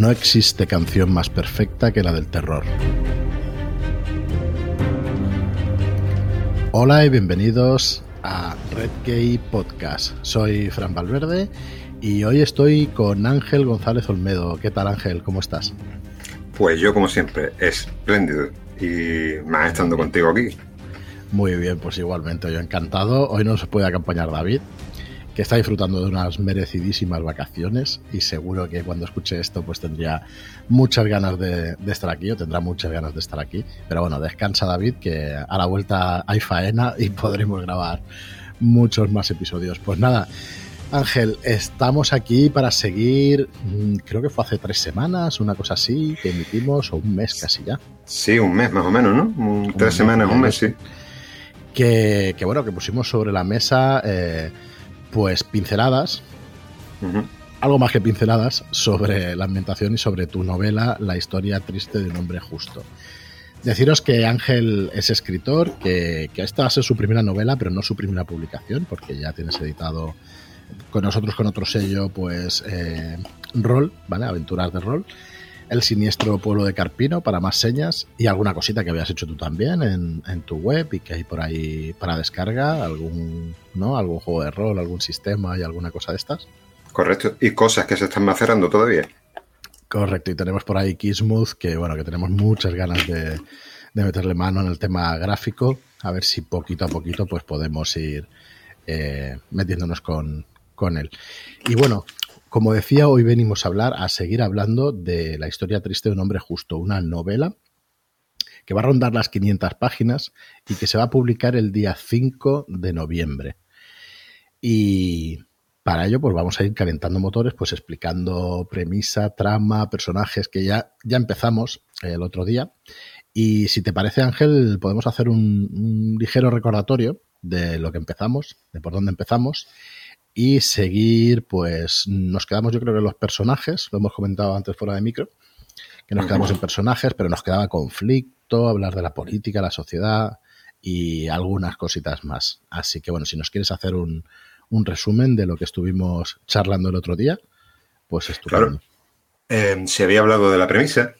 No existe canción más perfecta que la del terror. Hola y bienvenidos a Red Gay Podcast. Soy Fran Valverde y hoy estoy con Ángel González Olmedo. ¿Qué tal Ángel? ¿Cómo estás? Pues yo como siempre, espléndido y más estando contigo aquí. Muy bien, pues igualmente, yo encantado. Hoy no se puede acompañar David, que está disfrutando de unas merecidísimas vacaciones y seguro que cuando escuche esto pues tendría muchas ganas de, estar aquí o tendrá muchas ganas de estar aquí. Pero bueno, descansa David, que a la vuelta hay faena y podremos grabar muchos más episodios. Pues nada, Ángel, estamos aquí para seguir, mm, creo que fue hace tres semanas, una cosa así, que emitimos, o un mes casi ya. Sí, un mes más o menos, ¿no? tres semanas, un mes, sí. Que, bueno, que pusimos sobre la mesa eh, pues pinceladas, algo más que pinceladas, sobre la ambientación y sobre tu novela La historia triste de un hombre justo. Deciros que Ángel es escritor, que, esta va a ser su primera novela, pero no su primera publicación, porque ya tienes editado con nosotros con otro sello, pues eh, Rol, ¿vale? Aventuras de Rol. El siniestro pueblo de Carpino para más señas y alguna cosita que habías hecho tú también en, en, tu web y que hay por ahí para descarga, algún, ¿no? algún juego de rol, algún sistema y alguna cosa de estas. Correcto, y cosas que se están macerando todavía. Correcto, y tenemos por ahí Kismuth, que bueno, que tenemos muchas ganas de, meterle mano en el tema gráfico, a ver si poquito a poquito pues podemos ir eh, metiéndonos con, con él. Y bueno, como decía, hoy venimos a hablar, a seguir hablando de la historia triste de un hombre justo, una novela que va a rondar las 500 páginas y que se va a publicar el día 5 de noviembre. Y para ello, pues vamos a ir calentando motores, pues explicando premisa, trama, personajes que ya, ya empezamos el otro día. Y si te parece, Ángel, podemos hacer un, un ligero recordatorio de lo que empezamos, de por dónde empezamos y seguir, pues nos quedamos yo creo que los personajes, lo hemos comentado antes fuera de micro, que nos quedamos en personajes, pero nos quedaba conflicto, hablar de la política, la sociedad y algunas cositas más. Así que bueno, si nos quieres hacer un, un resumen de lo que estuvimos charlando el otro día, pues estupendo. Claro. Eh, se había hablado de la premisa,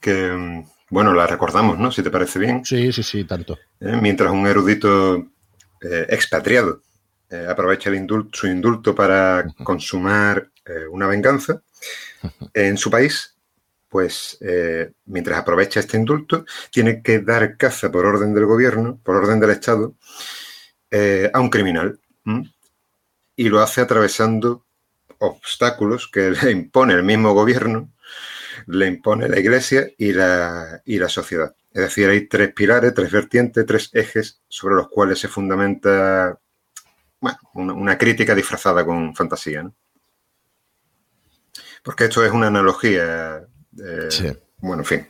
que bueno, la recordamos, ¿no? Si te parece bien. Sí, sí, sí, tanto. Eh, mientras un erudito eh, expatriado eh, aprovecha su indulto para consumar eh, una venganza en su país, pues eh, mientras aprovecha este indulto, tiene que dar caza por orden del gobierno, por orden del Estado, a un criminal. Y lo hace atravesando obstáculos que le impone el mismo gobierno, le impone la iglesia y la, y la sociedad. Es decir, hay tres pilares, tres vertientes, tres ejes sobre los cuales se fundamenta bueno, una, crítica disfrazada con fantasía, ¿no? Porque esto es una analogía. Eh, sí. Bueno, en fin.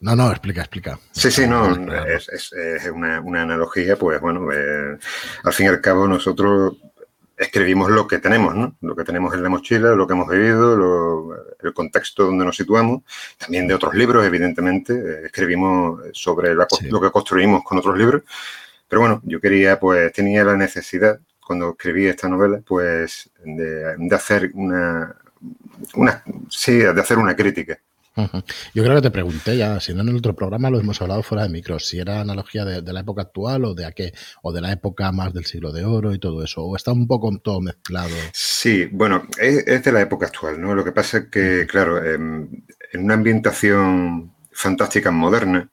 No, no, explica, explica. Sí, sí, no, es, una, analogía, pues bueno, eh, al fin y al cabo nosotros escribimos lo que tenemos, ¿no? Lo que tenemos en la mochila, lo que hemos vivido, el contexto donde nos situamos, también de otros libros, evidentemente, eh, escribimos sobre lo que construimos con otros libros, pero bueno, yo quería, pues tenía la necesidad, cuando escribí esta novela, pues de, hacer una, una, sí, de hacer una crítica. Yo creo que te pregunté ya, si no en el otro programa lo hemos hablado fuera de micro, si era analogía de, la época actual o de a qué, o de la época más del siglo de oro y todo eso, o está un poco todo mezclado. Sí, bueno, es, de la época actual, ¿no? Lo que pasa es que, claro, en, en una ambientación fantástica moderna,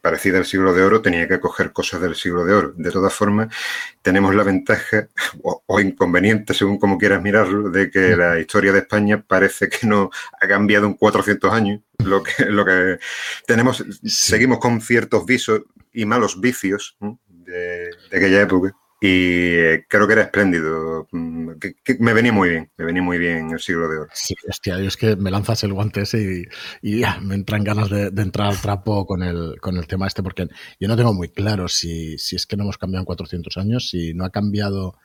parecida al siglo de oro, tenía que coger cosas del siglo de oro. De todas formas, tenemos la ventaja o, inconveniente, según como quieras mirarlo, de que la historia de España parece que no ha cambiado en 400 años. Lo que, lo que tenemos, seguimos con ciertos visos y malos vicios de, de aquella época. Y eh, creo que era espléndido. Mm, me venía muy bien, me venía muy bien el siglo de oro. Sí, hostia, es que me lanzas el guante ese y, ya, me entran ganas de, entrar al trapo con el, con el tema este, porque yo no tengo muy claro si, si es que no hemos cambiado en 400 años, si no ha cambiado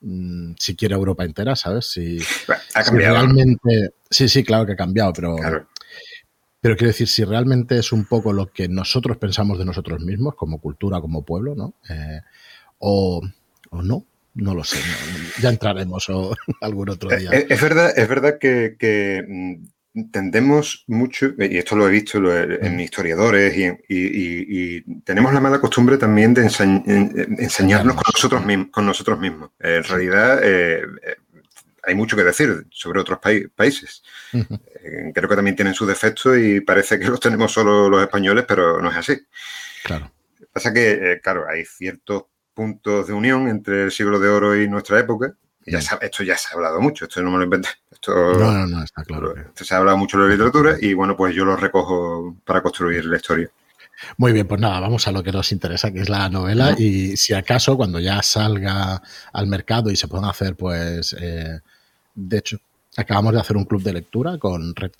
mm, siquiera Europa entera, ¿sabes? Si, ha cambiado. realmente. Sí, sí, claro que ha cambiado, pero. Pero quiero decir, si realmente es un poco lo que nosotros pensamos de nosotros mismos, como cultura, como pueblo, ¿no? Eh, o, no, no lo sé. ya entraremos o algún otro día. Eh, es, verdad, es verdad que, mm, tendemos mucho, y esto lo he visto en historiadores, y, tenemos la mala costumbre también de enseñarnos con nosotros, mismos, con nosotros mismos. En realidad, eh, eh, hay mucho que decir sobre otros países. Eh, creo que también tienen sus defectos y parece que los tenemos solo los españoles, pero no es así. Claro. Pasa que, claro, hay ciertos puntos de unión entre el siglo de oro y nuestra época. ya esto ya se ha hablado mucho, esto no me lo inventé. Esto, no, no, no, está claro. Esto se ha hablado mucho de la literatura y bueno, pues yo lo recojo para construir la historia. Muy bien, pues nada, vamos a lo que nos interesa, que es la novela. Y si acaso, cuando ya salga al mercado y se puedan hacer, pues, eh, de hecho, acabamos de hacer un club de lectura con Red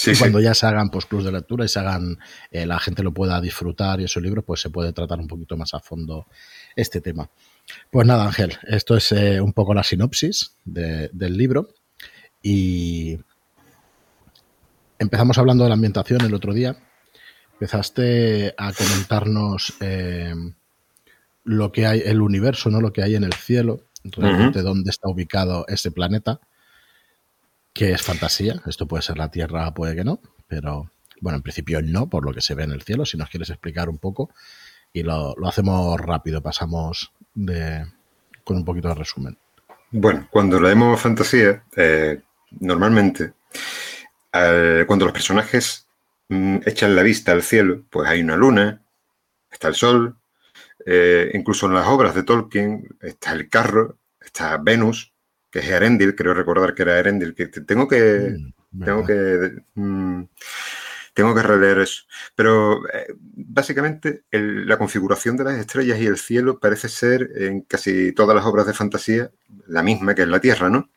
Sí, y cuando ya se hagan pues, clubs de lectura y se hagan, eh, la gente lo pueda disfrutar y esos libros, pues se puede tratar un poquito más a fondo este tema. Pues nada, Ángel, esto es eh, un poco la sinopsis del libro. Y empezamos hablando de la ambientación el otro día. Empezaste a comentarnos eh, lo que hay, el universo, ¿no? Lo que hay en el cielo, realmente dónde está ubicado ese planeta, que es fantasía. Esto puede ser la Tierra, puede que no, pero bueno, en principio no, por lo que se ve en el cielo. Si nos quieres explicar un poco, y lo, hacemos rápido, pasamos de, con un poquito de resumen. Bueno, cuando leemos fantasía, eh, normalmente, cuando los personajes mm, echan la vista al cielo, pues hay una luna, está el sol, eh, incluso en las obras de Tolkien está el carro, está Venus, que es Erendil, creo recordar que era Erendil, que tengo que... Mm, tengo que mm, tengo que releer eso. Pero eh, básicamente la configuración de las estrellas y el cielo parece ser en casi todas las obras de fantasía la misma que en la Tierra, ¿no?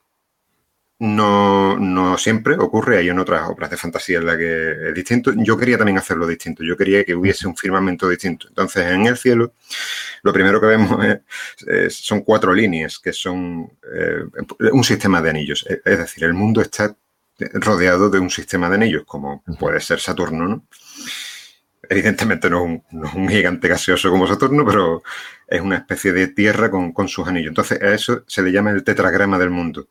No, no siempre ocurre, hay en otras obras de fantasía en la que es distinto. Yo quería también hacerlo distinto, yo quería que hubiese un firmamento distinto. Entonces, en el cielo, lo primero que vemos son cuatro líneas, que son eh, un sistema de anillos. Es decir, el mundo está rodeado de un sistema de anillos, como puede ser Saturno, ¿no? Evidentemente no es, un, gigante gaseoso como Saturno, pero es una especie de tierra con, con sus anillos. Entonces, a eso se le llama el tetragrama del mundo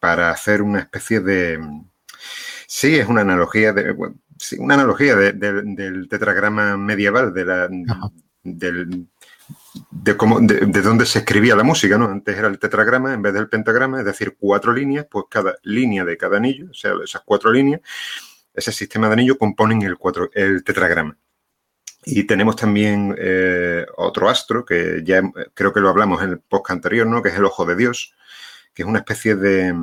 para hacer una especie de... Sí, es una analogía, de, una analogía del tetragrama medieval, de la, del, de, cómo, de, dónde se escribía la música, ¿no? Antes era el tetragrama en vez del pentagrama, es decir, cuatro líneas, pues cada línea de cada anillo, o sea, esas cuatro líneas, ese sistema de anillo componen el, cuatro, el tetragrama. Y tenemos también eh, otro astro, que ya creo que lo hablamos en el podcast anterior, ¿no? Que es el ojo de Dios, que es una especie de...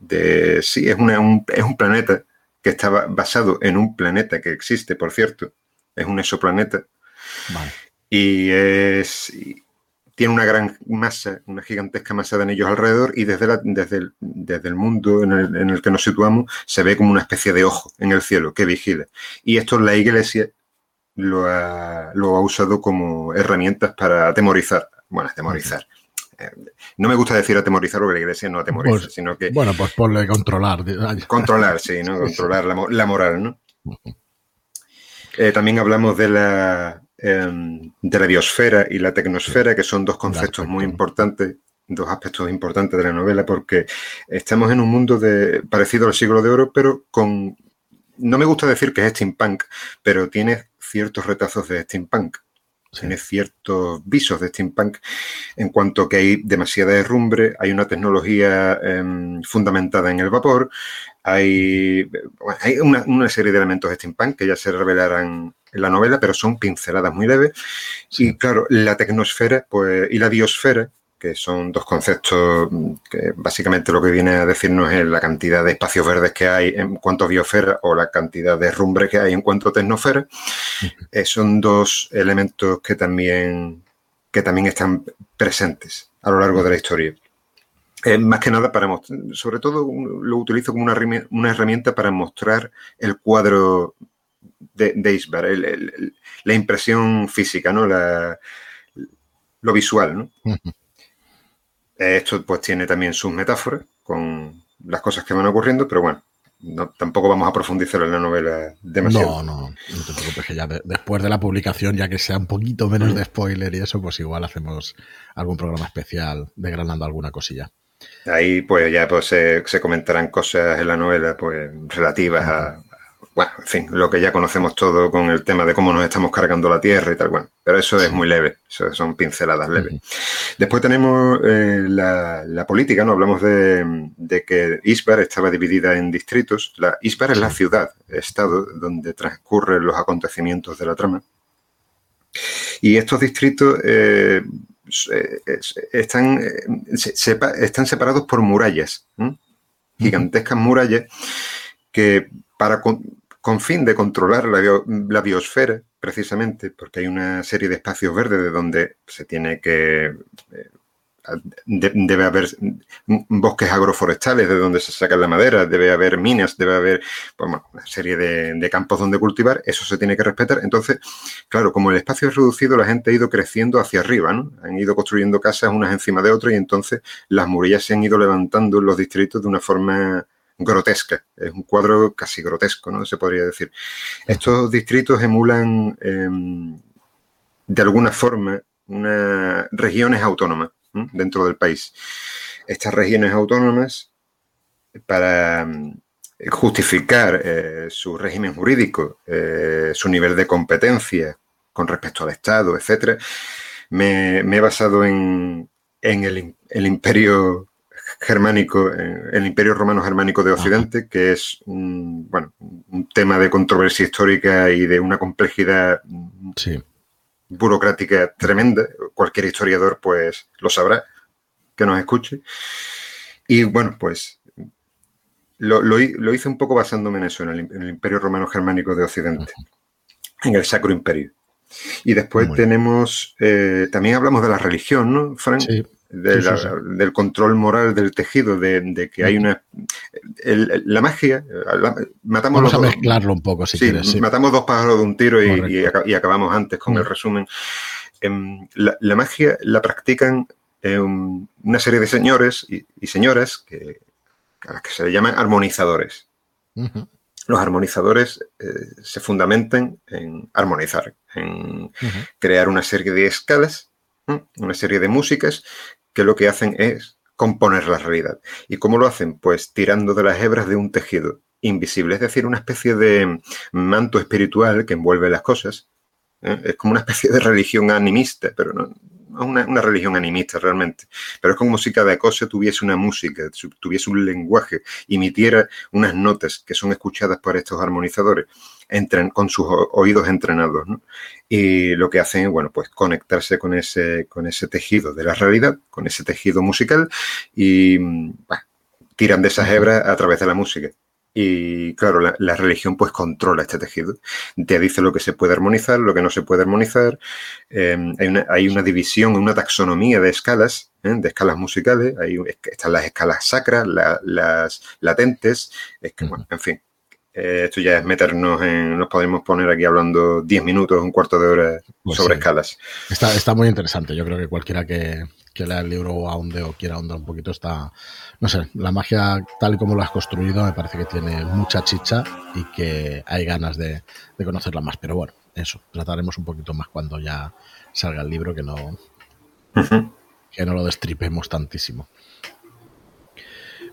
de sí, es, un, es un planeta que está basado en un planeta que existe, por cierto. Es un exoplaneta. Y es, tiene una gran masa, una gigantesca masa de anillos alrededor y desde, la, desde, el, desde el mundo en el, en el, que nos situamos se ve como una especie de ojo en el cielo que vigila. Y esto la iglesia lo ha, lo ha usado como herramientas para atemorizar. Bueno, atemorizar. No me gusta decir atemorizar porque la iglesia no atemoriza, pues, sino que... Bueno, pues ponle controlar. Controlar, sí, ¿no? Controlar la, la moral, ¿no? Eh, también hablamos de la, em, de la biosfera y la tecnosfera, que son dos conceptos muy importantes, dos aspectos importantes de la novela, porque estamos en un mundo de, parecido al siglo de oro, pero con... No me gusta decir que es steampunk, pero tiene ciertos retazos de steampunk tiene ciertos visos de steampunk. En cuanto que hay demasiada derrumbre, hay una tecnología em, fundamentada en el vapor, hay, hay una, serie de elementos de steampunk que ya se revelarán en la novela, pero son pinceladas muy leves. Y claro, la tecnosfera pues, y la biosfera, que son dos conceptos que básicamente lo que viene a decirnos es la cantidad de espacios verdes que hay en cuanto a biosfera o la cantidad de rumbre que hay en cuanto a tecnosfera. Eh, son dos elementos que también, que también están presentes a lo largo de la historia. Eh, más que nada para mostrar, sobre todo lo utilizo como una, una herramienta para mostrar el cuadro de, de Isbar, la impresión física, ¿no? La, lo visual, ¿no? Esto pues tiene también sus metáforas con las cosas que van ocurriendo, pero bueno, no, tampoco vamos a profundizar en la novela demasiado. No, no, no te preocupes que ya después de la publicación, ya que sea un poquito menos de spoiler y eso, pues igual hacemos algún programa especial degranando alguna cosilla. Ahí pues ya pues, se, se, comentarán cosas en la novela pues relativas a, bueno, en fin, lo que ya conocemos todo con el tema de cómo nos estamos cargando la Tierra y tal, bueno, pero eso es muy leve, eso son pinceladas leves. Después tenemos eh, la, política, ¿no? Hablamos de, que Isbar estaba dividida en distritos. La, Isbar es la ciudad, estado, donde transcurren los acontecimientos de la trama. Y estos distritos eh, están, están separados por murallas, gigantescas murallas que para con fin de controlar la, biosfera, precisamente, porque hay una serie de espacios verdes de donde se tiene que... Eh, debe haber bosques agroforestales de donde se saca la madera, debe haber minas, debe haber pues, una serie de, campos donde cultivar, eso se tiene que respetar. Entonces, claro, como el espacio es reducido, la gente ha ido creciendo hacia arriba, ¿no? Han ido construyendo casas unas encima de otras y entonces las murallas se han ido levantando en los distritos de una forma grotesca. Es un cuadro casi grotesco, ¿no? Se podría decir. Estos distritos emulan em, de alguna forma unas regiones autónomas dentro del país. Estas regiones autónomas, para em, justificar eh, su régimen jurídico, eh, su nivel de competencia con respecto al Estado, etcétera, me, he basado en, el, el imperio germánico, eh, el Imperio Romano Germánico de Occidente, que es un, bueno, un tema de controversia histórica y de una complejidad burocrática tremenda. Cualquier historiador, pues, lo sabrá, que nos escuche. Y bueno, pues lo, lo, hice un poco basándome en eso, en el, Imperio Romano Germánico de Occidente, en el Sacro Imperio. Y después tenemos, eh, también hablamos de la religión, ¿no, Frank? Sí del control moral del tejido, de, que hay una... la magia, matamos Vamos a mezclarlo un poco, si quieres. Matamos dos pájaros de un tiro y, acabamos antes con el mm. resumen. Em, la, magia la practican em, una serie de señores y, señoras que, a las que se le llaman armonizadores. Los armonizadores eh, se fundamentan en armonizar, en crear una serie de escalas una serie de músicas que lo que hacen es componer la realidad. ¿Y cómo lo hacen? Pues tirando de las hebras de un tejido invisible, es decir, una especie de manto espiritual que envuelve las cosas. ¿eh? Es como una especie de religión animista, pero no, una, una, religión animista realmente, pero es como si cada cosa tuviese una música, tuviese un lenguaje, emitiera unas notas que son escuchadas por estos armonizadores entren, con sus oídos entrenados. Y lo que hacen es, bueno, pues conectarse con ese, con ese tejido de la realidad, con ese tejido musical y tiran de esas hebras a través de la música. Y claro, la, religión pues controla este tejido. Te dice lo que se puede armonizar, lo que no se puede armonizar. Em, hay, una, hay, una, división, una taxonomía de escalas, ¿eh? de escalas musicales. Hay, están las escalas sacras, las latentes. Es que, bueno, en fin, eh, esto ya es meternos en. Nos podemos poner aquí hablando 10 minutos, un cuarto de hora pues sobre escalas. Está, está muy interesante. Yo creo que cualquiera que, que lea el libro o ahonde o quiera ahondar un poquito está. No sé, la magia tal y como lo has construido me parece que tiene mucha chicha y que hay ganas de, conocerla más. Pero bueno, eso, trataremos un poquito más cuando ya salga el libro, que no, que no lo destripemos tantísimo.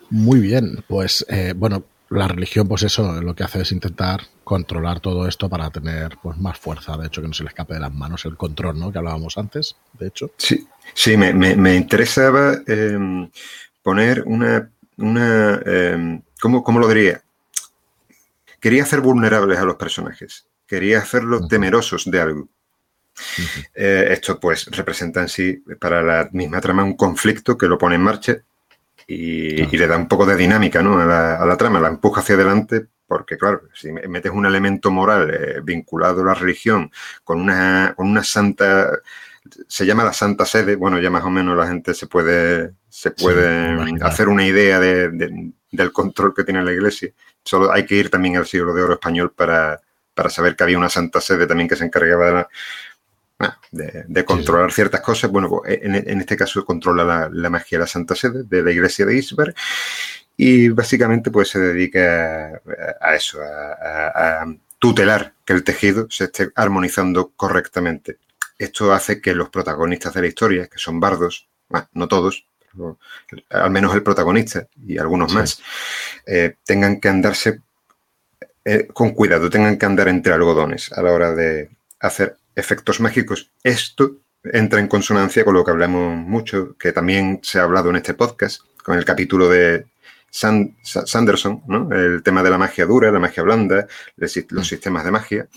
Muy bien, pues eh, bueno, la religión, pues eso, lo que hace es intentar controlar todo esto para tener pues más fuerza, de hecho, que no se le escape de las manos el control, ¿no? Que hablábamos antes, de hecho. Sí, sí, me, me, interesaba em, poner una, una em, ¿cómo, lo diría? Quería hacer vulnerables a los personajes, quería hacerlos temerosos de algo. Eh, esto pues representa en sí para la misma trama un conflicto que lo pone en marcha y, le da un poco de dinámica ¿no? a, la, trama, la empuja hacia adelante, porque claro, si metes un elemento moral eh, vinculado a la religión con una, con una santa, se llama la Santa Sede, bueno, ya más o menos la gente se puede, se puede hacer una idea del control que tiene la iglesia. Solo hay que ir también al siglo de oro español para, para saber que había una Santa Sede también que se encargaba de la, de, controlar ciertas cosas. Bueno, pues, en, este caso controla la, magia de la Santa Sede de la iglesia de Isberg y básicamente pues se dedica a, eso, a, tutelar que el tejido se esté armonizando correctamente. Esto hace que los protagonistas de la historia, que son bardos, no todos, al menos el protagonista y algunos más, eh, tengan que andarse eh, con cuidado, tengan que andar entre algodones a la hora de hacer efectos mágicos. Esto entra en consonancia con lo que hablamos mucho, que también se ha hablado en este podcast, con el capítulo de Sanderson, ¿no? El tema de la magia dura, la magia blanda, los mm. sistemas de magia.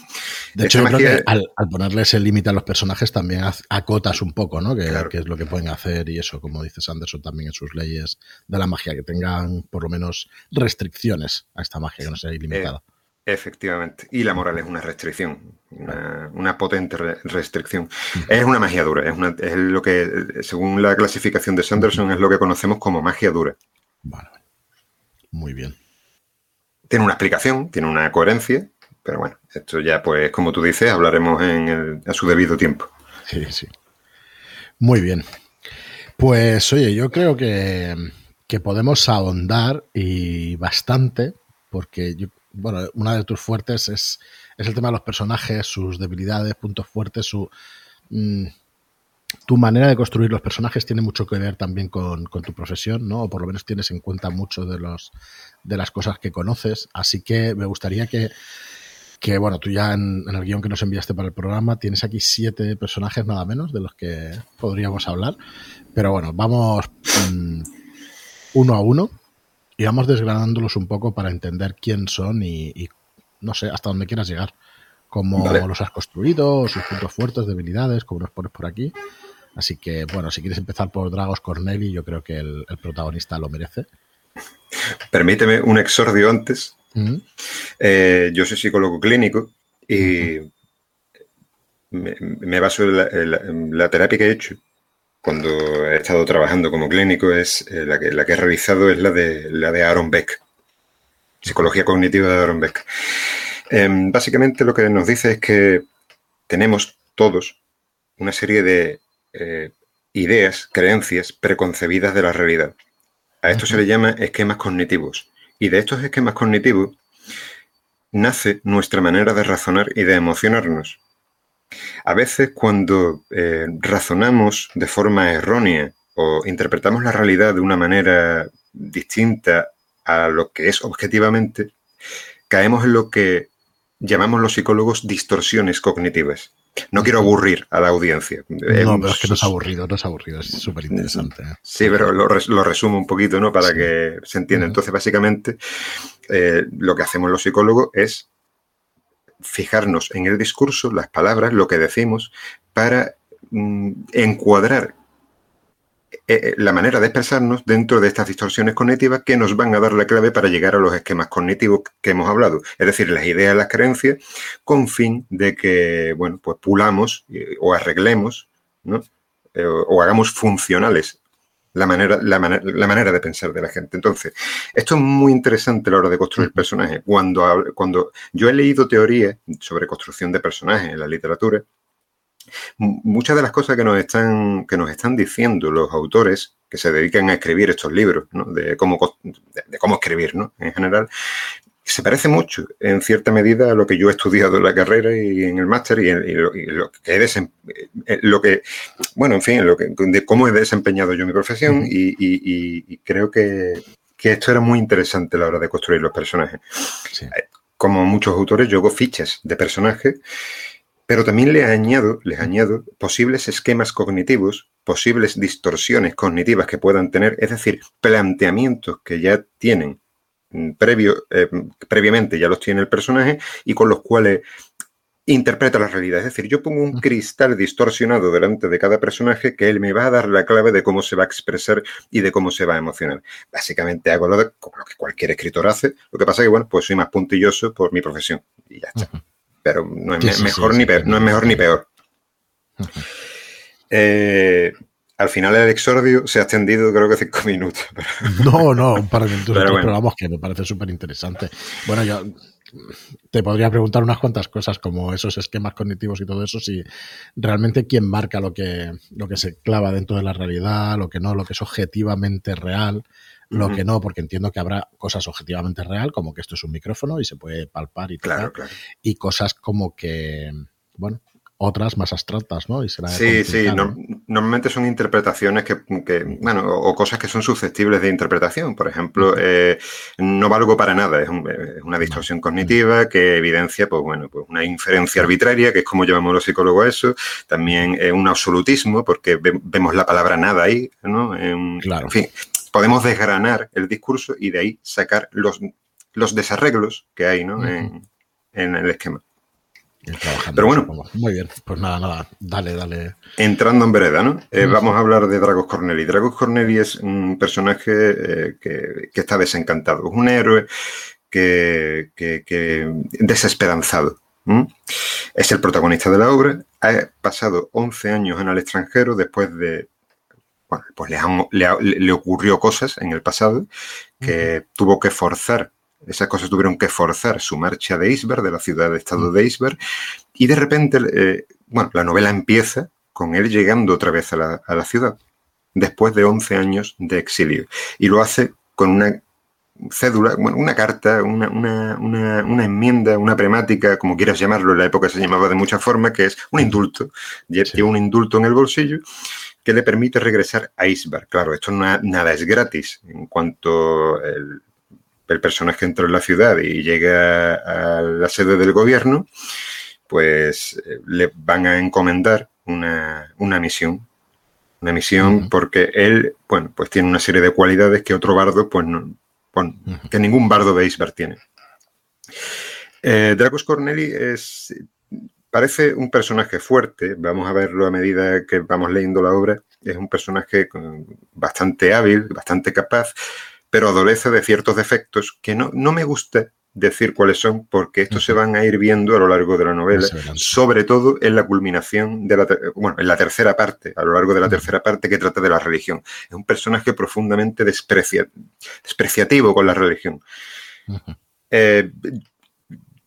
De hecho, creo que al, ponerle ese límite a los personajes también acotas un poco, ¿no? Que, es lo que pueden hacer y eso, como dice Sanderson también en sus leyes de la magia, que tengan por lo menos restricciones a esta magia, que no sea ilimitada. Eh, efectivamente. Y la moral es una restricción, una, potente restricción. Es una magia dura, es, es lo que, según la clasificación de Sanderson, es lo que conocemos como magia dura. Vale. Muy bien. Tiene una explicación, tiene una coherencia, pero bueno, esto ya, pues, como tú dices, hablaremos en a su debido tiempo. Sí, sí. Muy bien. Pues oye, yo creo que, podemos ahondar y bastante, porque yo, bueno, una de tus fuertes es, es, el tema de los personajes, sus debilidades, puntos fuertes, su mm, tu manera de construir los personajes tiene mucho que ver también con, tu profesión, ¿no? O por lo menos tienes en cuenta mucho de los de las cosas que conoces. Así que me gustaría que, que bueno, tú ya en, el guion que nos enviaste para el programa tienes aquí siete personajes nada menos de los que podríamos hablar. Pero bueno, vamos mm, uno a uno y vamos desgranándolos un poco para entender quién son y, no sé, hasta dónde quieras llegar. Cómo los has construido, sus puntos fuertes, debilidades, cómo los pones por aquí. Así que, bueno, si quieres empezar por Dragos Corneli, yo creo que el, protagonista lo merece. Permíteme un exordio antes. Eh, yo soy psicólogo clínico y me, baso en la, terapia que he hecho cuando he estado trabajando como clínico es eh, la, que, la que he realizado es la de la de Aaron Beck, psicología cognitiva de Aaron Beck. Em, básicamente lo que nos dice es que tenemos todos una serie de eh, ideas, creencias preconcebidas de la realidad. A esto se le llama esquemas cognitivos. Y de estos esquemas cognitivos nace nuestra manera de razonar y de emocionarnos. A veces cuando eh, razonamos de forma errónea o interpretamos la realidad de una manera distinta a lo que es objetivamente, caemos en lo que llamamos los psicólogos distorsiones cognitivas. No quiero aburrir a la audiencia. No, pero es que no es aburrido, no es aburrido, es súper interesante. ¿eh? Sí, pero lo, resumo un poquito, ¿no? Para que se entienda. Entonces, básicamente, eh, lo que hacemos los psicólogos es fijarnos en el discurso, las palabras, lo que decimos, para mm, encuadrar eh, eh, la manera de expresarnos dentro de estas distorsiones cognitivas que nos van a dar la clave para llegar a los esquemas cognitivos que hemos hablado. Es decir, las ideas, las creencias, con fin de que, bueno, pues pulamos eh, o arreglemos, o, hagamos funcionales la manera, la, manera de pensar de la gente. Entonces, esto es muy interesante a la hora de construir personajes. Cuando, cuando yo he leído teorías sobre construcción de personajes en la literatura, muchas de las cosas que nos están, que nos están diciendo los autores que se dedican a escribir estos libros, de, cómo, de, cómo escribir ¿no? en general, se parece mucho, en cierta medida, a lo que yo he estudiado en la carrera y en el máster y, lo, que he eh, lo que, bueno, en fin, lo que, de cómo he desempeñado yo mi profesión y, creo que, esto era muy interesante a la hora de construir los personajes. Eh, como muchos autores, yo hago fichas de personajes pero también le añado, les añado posibles esquemas cognitivos, posibles distorsiones cognitivas que puedan tener, es decir, planteamientos que ya tienen previo, eh, previamente, ya los tiene el personaje y con los cuales interpreta la realidad. Es decir, yo pongo un cristal distorsionado delante de cada personaje que él me va a dar la clave de cómo se va a expresar y de cómo se va a emocionar. Básicamente hago lo, como lo que cualquier escritor hace. Lo que pasa es que, bueno, pues soy más puntilloso por mi profesión y ya está pero no es, mejor, ni peor, no es mejor ni peor. Eh, al final el exordio se ha extendido creo que cinco minutos. No, no, un par de minutos, pero, vamos, que me parece súper interesante. Bueno, yo te podría preguntar unas cuantas cosas como esos esquemas cognitivos y todo eso, si realmente quién marca lo que, lo que se clava dentro de la realidad, lo que no, lo que es objetivamente real, lo que no, porque entiendo que habrá cosas objetivamente real, como que esto es un micrófono y se puede palpar y claro, y cosas como que, bueno, otras más abstractas, ¿no? Y sí, sí, normalmente son interpretaciones que, bueno, o, cosas que son susceptibles de interpretación. Por ejemplo, eh, no valgo para nada, es, una distorsión cognitiva que evidencia, pues bueno, pues una inferencia arbitraria, que es como llamamos los psicólogos eso, también un absolutismo, porque vemos la palabra nada ahí, ¿no? claro. En fin, podemos desgranar el discurso y de ahí sacar los, los desarreglos que hay, ¿no? en el esquema. Pero bueno. Muy bien, pues nada, nada, dale, dale. Entrando en vereda, ¿no? Eh, vamos a hablar de Dragos Corneli. Dragos Corneli es un personaje eh, que, está desencantado. Es un héroe que, que, desesperanzado. Es el protagonista de la obra. Ha pasado 11 años en el extranjero después de bueno, pues le, le, ocurrió cosas en el pasado que tuvo que forzar esas cosas tuvieron que forzar su marcha de Iceberg, de la ciudad de estado de Iceberg, y de repente, eh, bueno, la novela empieza con él llegando otra vez a la, ciudad, después de 11 años de exilio, y lo hace con una cédula, bueno, una carta, una, una, enmienda, una premática, como quieras llamarlo, en la época se llamaba de muchas formas, que es un indulto. Tiene un indulto en el bolsillo que le permite regresar a Iceberg. Claro, esto nada es gratis. En cuanto el, el personaje entra en la ciudad y llega a la sede del gobierno, pues eh, le van a encomendar una, misión. Una misión porque él, bueno, pues tiene una serie de cualidades que otro bardo, pues no, que ningún bardo de Iceberg tiene. Eh, Dracos Corneli es, parece un personaje fuerte, vamos a verlo a medida que vamos leyendo la obra, es un personaje bastante hábil, bastante capaz, pero adolece de ciertos defectos que no, no me gusta decir cuáles son, porque estos se van a ir viendo a lo largo de la novela, sobre todo en la culminación de la, bueno, en la tercera parte, a lo largo de la tercera parte que trata de la religión. Es un personaje profundamente despreciativo con la religión. Eh,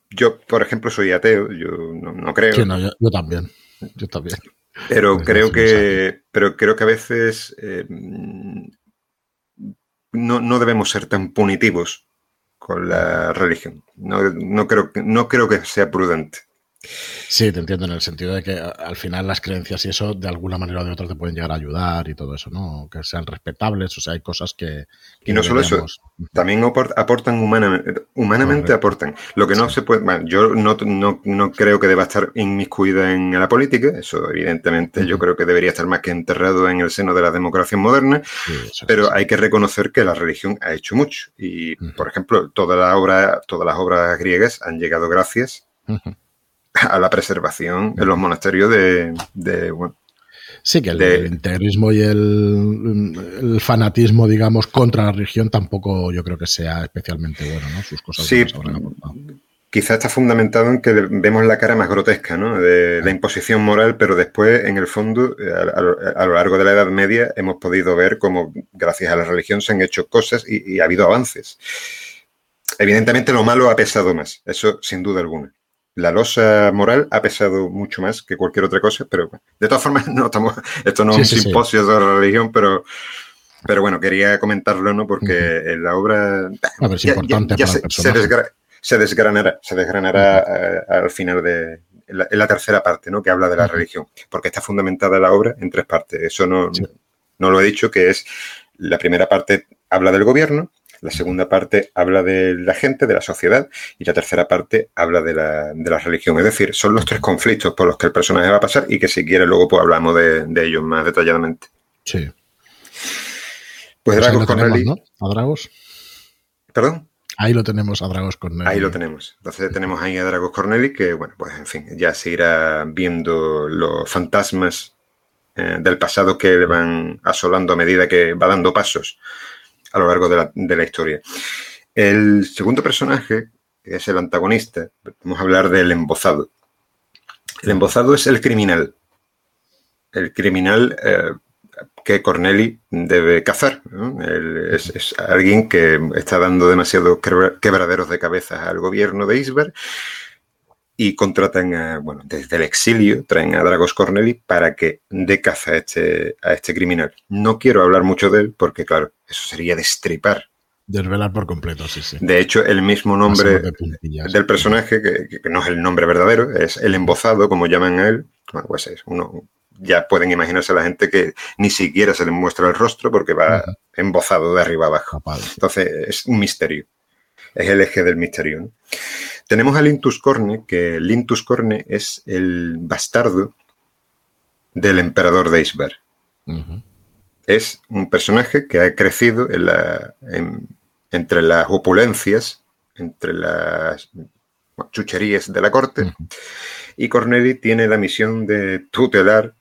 yo, por ejemplo, soy ateo, yo no, creo. yo, también, yo también. Pero creo que, pero creo que a veces eh, no, no debemos ser tan punitivos con la religión. No, no, creo, no creo que sea prudente. Sí, te entiendo en el sentido de que al final las creencias y eso de alguna manera o de otra te pueden llegar a ayudar y todo eso, ¿no? Que sean respetables, o sea, hay cosas que... y no solo eso, también aportan humanamente, humanamente aportan. Lo que no se puede, bueno, yo no, no, creo que deba estar inmiscuida en la política, eso evidentemente yo creo que debería estar más que enterrado en el seno de la democracia moderna, pero hay que reconocer que la religión ha hecho mucho y, por ejemplo, toda la obra, todas las obras griegas han llegado gracias a la preservación en los monasterios de, Sí, que el, integrismo y el, fanatismo, digamos, contra la religión tampoco yo creo que sea especialmente bueno, ¿no? Sus cosas sí, quizá está fundamentado en que vemos la cara más grotesca, ¿no? De, la imposición moral, pero después, en el fondo, a, lo largo de la Edad Media, hemos podido ver cómo, gracias a la religión, se han hecho cosas y, y ha habido avances. Evidentemente, lo malo ha pesado más, eso sin duda alguna la losa moral ha pesado mucho más que cualquier otra cosa, pero de todas formas, no estamos, esto no es un simposio de la religión, pero, pero bueno, quería comentarlo, ¿no? Porque en la obra se, desgranará, se desgranará eh, al final de la, tercera parte, ¿no? Que habla de la religión, porque está fundamentada la obra en tres partes. Eso no, no lo he dicho, que es la primera parte habla del gobierno, la segunda parte habla de la gente, de la sociedad, y la tercera parte habla de la, de la religión. Es decir, son los tres conflictos por los que el personaje va a pasar y que si quiere luego pues hablamos de, ellos más detalladamente. Sí. Pues, pues Dragos Corneli. ¿no? A Dragos. ¿Perdón? Ahí lo tenemos a Dragos Corneli. Ahí lo tenemos. Entonces tenemos ahí a Dragos Corneli que, bueno, pues en fin, ya se irá viendo los fantasmas eh, del pasado que le van asolando a medida que va dando pasos a lo largo de la, historia. El segundo personaje, que es el antagonista, vamos a hablar del embozado. El embozado es el criminal. El criminal eh, que Corneli debe cazar. es, alguien que está dando demasiados quebraderos de cabeza al gobierno de Isberg y contratan, bueno, desde el exilio, traen a Dragos Corneli para que dé caza a este, a este criminal. No quiero hablar mucho de él porque, claro, eso sería destripar. Desvelar por completo, sí, sí. De hecho, el mismo nombre del personaje, que, no es el nombre verdadero, es el embozado, como llaman a él, Bueno, pues es uno, ya pueden imaginarse a la gente que ni siquiera se le muestra el rostro porque va embozado de arriba abajo. Entonces es un misterio. Es el eje del misterio. Tenemos a Lintus Corne, que Lintus Corne es el bastardo del emperador de Isbar. Es un personaje que ha crecido entre las opulencias, entre las chucherías de la corte, y Corneli tiene la misión de tutelar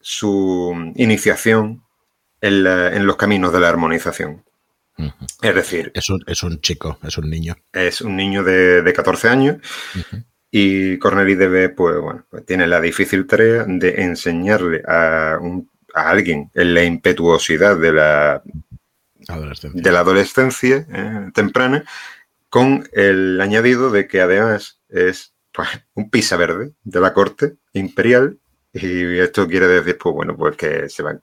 su iniciación en, los caminos de la armonización. Es decir... Es un, es un, chico, es un niño. Es un niño de, de 14 años y Corneli debe, pues bueno, pues tiene la difícil tarea de enseñarle a, alguien en la impetuosidad de la adolescencia, de la adolescencia eh, temprana con el añadido de que además es pues, un pisa verde de la corte imperial. Y esto quiere decir, pues bueno, pues que se va,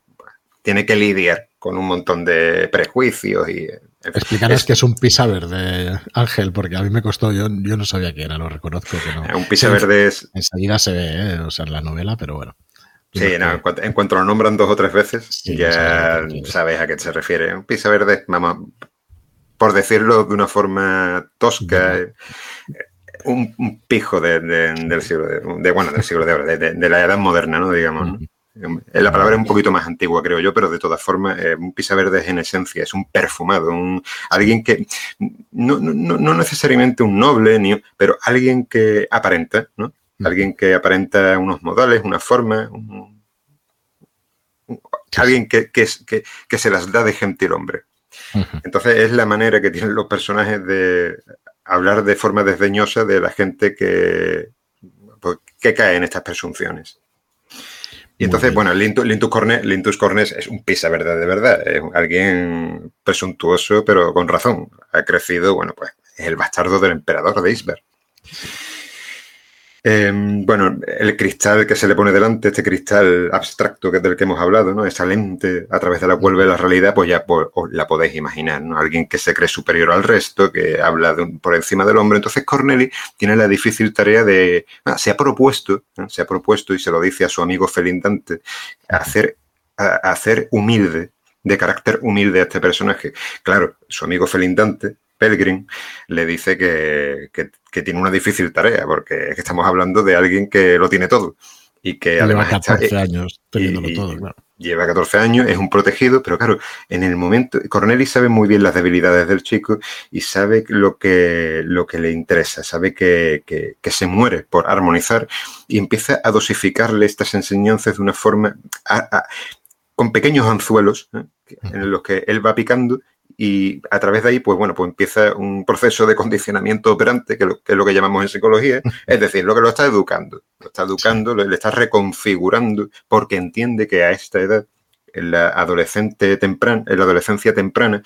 tiene que lidiar con un montón de prejuicios y... Explícanos qué es un pisa verde, Ángel, porque a mí me costó, yo, yo no sabía qué era, lo reconozco que no. Un pisa verde es... Enseguida se ve, ¿eh? o sea, en la novela, pero bueno. Sí, no, en, cuanto, lo nombran dos o tres veces, ya sabes a qué se refiere. Un pisa verde, vamos, por decirlo de una forma tosca, un, pijo del siglo de, bueno, del siglo de oro, de, la edad moderna, ¿no? Digamos. La palabra es un poquito más antigua, creo yo, pero de todas formas, eh, un pisa verde es en esencia, es un perfumado, un, alguien que, no, necesariamente un noble, ni, pero alguien que aparenta, ¿no? Alguien que aparenta unos modales, una forma, alguien que, que, que, se las da de gentil hombre. Entonces es la manera que tienen los personajes de hablar de forma desdeñosa de la gente que, pues, que cae en estas presunciones. Y entonces, bueno, Lintus, Lintus, Cornes, es un pisa verdad de verdad, es alguien presuntuoso, pero con razón. Ha crecido, bueno, pues es el bastardo del emperador de Isberg. Em, bueno, el cristal que se le pone delante, este cristal abstracto que es del que hemos hablado, ¿no? Esa lente a través de la cual ve la realidad, pues ya la podéis imaginar, ¿no? Alguien que se cree superior al resto, que habla por encima del hombre. Entonces Corneli tiene la difícil tarea de, ah, se ha propuesto, se ha propuesto y se lo dice a su amigo Felindante, hacer, hacer humilde, de carácter humilde a este personaje. Claro, su amigo Felindante Pelgrim le dice que, tiene una difícil tarea, porque estamos hablando de alguien que lo tiene todo. Y que lleva 14 años teniéndolo todo, claro. Lleva 14 años, es un protegido, pero claro, en el momento, Corneli sabe muy bien las debilidades del chico y sabe lo que, lo que le interesa, sabe que, se muere por armonizar y empieza a dosificarle estas enseñanzas de una forma, con pequeños anzuelos ¿eh? en los que él va picando y a través de ahí, pues bueno, pues empieza un proceso de condicionamiento operante, que, es lo que llamamos en psicología, es decir, lo que lo está educando, lo está educando, le, está reconfigurando, porque entiende que a esta edad, en la adolescente temprana, en la adolescencia temprana,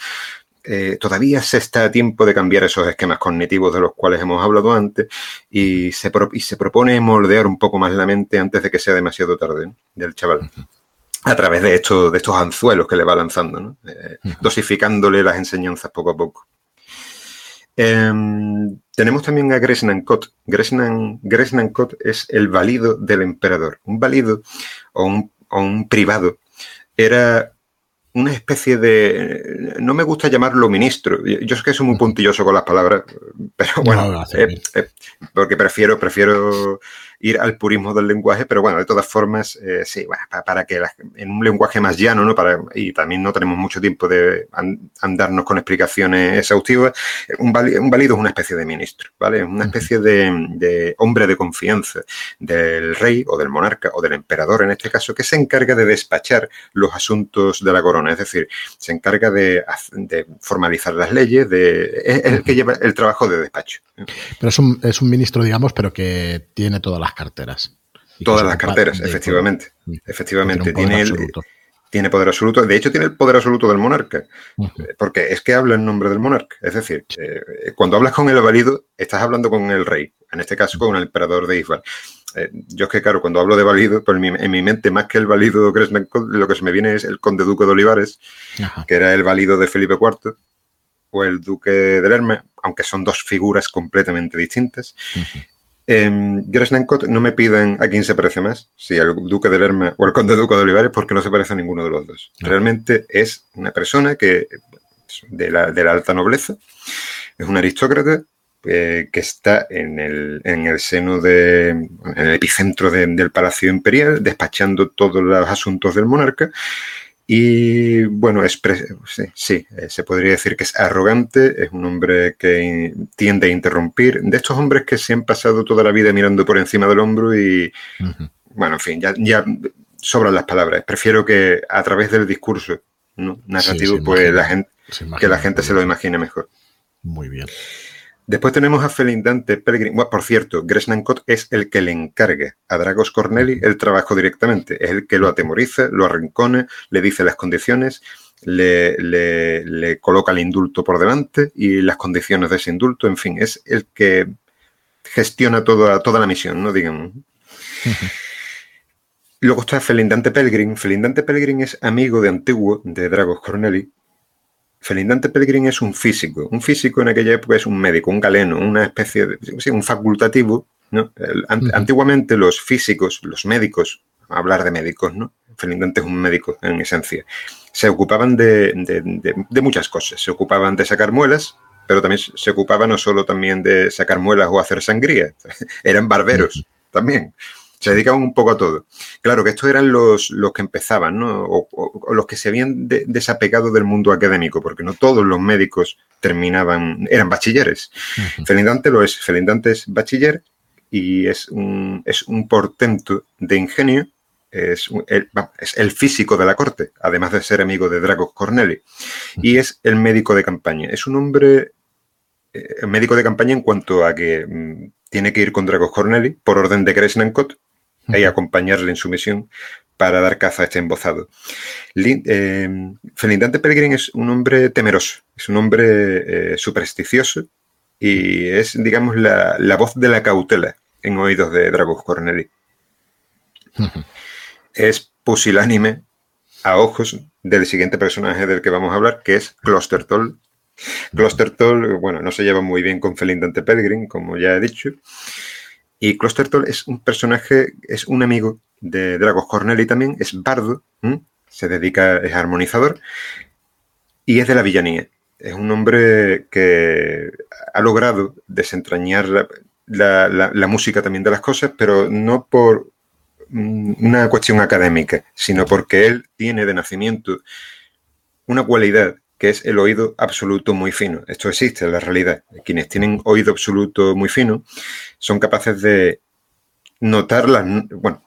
eh, todavía se está a tiempo de cambiar esos esquemas cognitivos de los cuales hemos hablado antes y se, y se propone moldear un poco más la mente antes de que sea demasiado tarde del chaval a través de, estos, de estos anzuelos que le va lanzando, eh, dosificándole las enseñanzas poco a poco. Em, tenemos también a Gresnan Kot. Gresnan, Kot es el valido del emperador. Un valido o un, o un privado era una especie de. No me gusta llamarlo ministro. Yo sé que soy muy puntilloso con las palabras, pero bueno, eh, eh, porque prefiero, prefiero ir al purismo del lenguaje, pero bueno, de todas formas, eh, sí, para, que en un lenguaje más llano, ¿no? Para, y también no tenemos mucho tiempo de andarnos con explicaciones exhaustivas, un, válido, es una especie de ministro, ¿vale? Es una especie de, hombre de confianza del rey o del monarca o del emperador en este caso, que se encarga de despachar los asuntos de la corona, es decir, se encarga de, formalizar las leyes, de, es el que lleva el trabajo de despacho. Pero es un, es un ministro, digamos, pero que tiene todas las carteras. Todas las carteras, efectivamente. Efectivamente. Tiene, poder tiene poder absoluto. De hecho, tiene el poder absoluto del monarca. Porque es que habla en nombre del monarca. Es decir, eh, cuando hablas con el valido, estás hablando con el rey. En este caso, con el emperador de Isfar. Eh, yo es que, claro, cuando hablo de valido, pues en mi, mente, más que el valido lo que se me viene es el conde duque de Olivares, que era el valido de Felipe IV, o el duque de Lerma, aunque son dos figuras completamente distintas. Gresnancott no me piden a quién se parece más, si al duque de Lerma o al conde duque de Olivares, porque no se parece a ninguno de los dos. Realmente es una persona que de la, de la alta nobleza, es un aristócrata eh, que está en el, en el seno de, en el epicentro del Palacio Imperial, despachando todos los asuntos del monarca. Y bueno, es sí, sí, eh, se podría decir que es arrogante, es un hombre que tiende a interrumpir, de estos hombres que se han pasado toda la vida mirando por encima del hombro y, bueno, en fin, ya, ya sobran las palabras. Prefiero que a través del discurso narrativo, pues la gente, que la gente se lo imagine mejor. Muy bien. Después tenemos a Felindante Pellegrin. por cierto, Gresnancott es el que le encarga a Dragos Corneli el trabajo directamente. Es el que lo atemoriza, lo arrincona, le dice las condiciones, le, le, coloca el indulto por delante y las condiciones de ese indulto. En fin, es el que gestiona toda, toda la misión, ¿no? Digamos. Luego está Felindante Pellegrin. Felindante Pellegrin es amigo de antiguo de Dragos Corneli Felindante Pellegrin es un físico. Un físico en aquella época es un médico, un galeno, una especie de. Sí, un facultativo. ¿no? Antiguamente los físicos, los médicos, hablar de médicos, ¿no? Felindante es un médico en esencia. Se ocupaban de, de, muchas cosas. Se ocupaban de sacar muelas, pero también se ocupaban no solo también de sacar muelas o hacer sangría. Eran barberos también. Se dedicaban un poco a todo. Claro que estos eran los, los que empezaban, ¿no? O, los que se habían desapegado del mundo académico, porque no todos los médicos terminaban, eran bachilleres. Felindante lo es. Felindante es bachiller y es un, es un portento de ingenio es el, es el, físico de la corte, además de ser amigo de Drago Corneli, y es el médico de campaña. Es un hombre eh, médico de campaña en cuanto a que mm, tiene que ir con Dragos Corneli por orden de Gresnancott y acompañarle en su misión para dar caza a este embozado. Eh, Felindante Pellegrin es un hombre temeroso, es un hombre eh, supersticioso y es, digamos, la, voz de la cautela en oídos de Dragos Corneli. Es pusilánime a ojos del siguiente personaje del que vamos a hablar, que es Toll. Toll, bueno, no se lleva muy bien con Felindante Pellegrin, como ya he dicho, y Toll es un personaje, es un amigo de Dragos Corneli también, es bardo, se dedica, es armonizador y es de la villanía. Es un hombre que ha logrado desentrañar la, música también de las cosas, pero no por una cuestión académica, sino porque él tiene de nacimiento una cualidad que es el oído absoluto muy fino. Esto existe en la realidad. Quienes tienen oído absoluto muy fino son capaces de notar las... Bueno,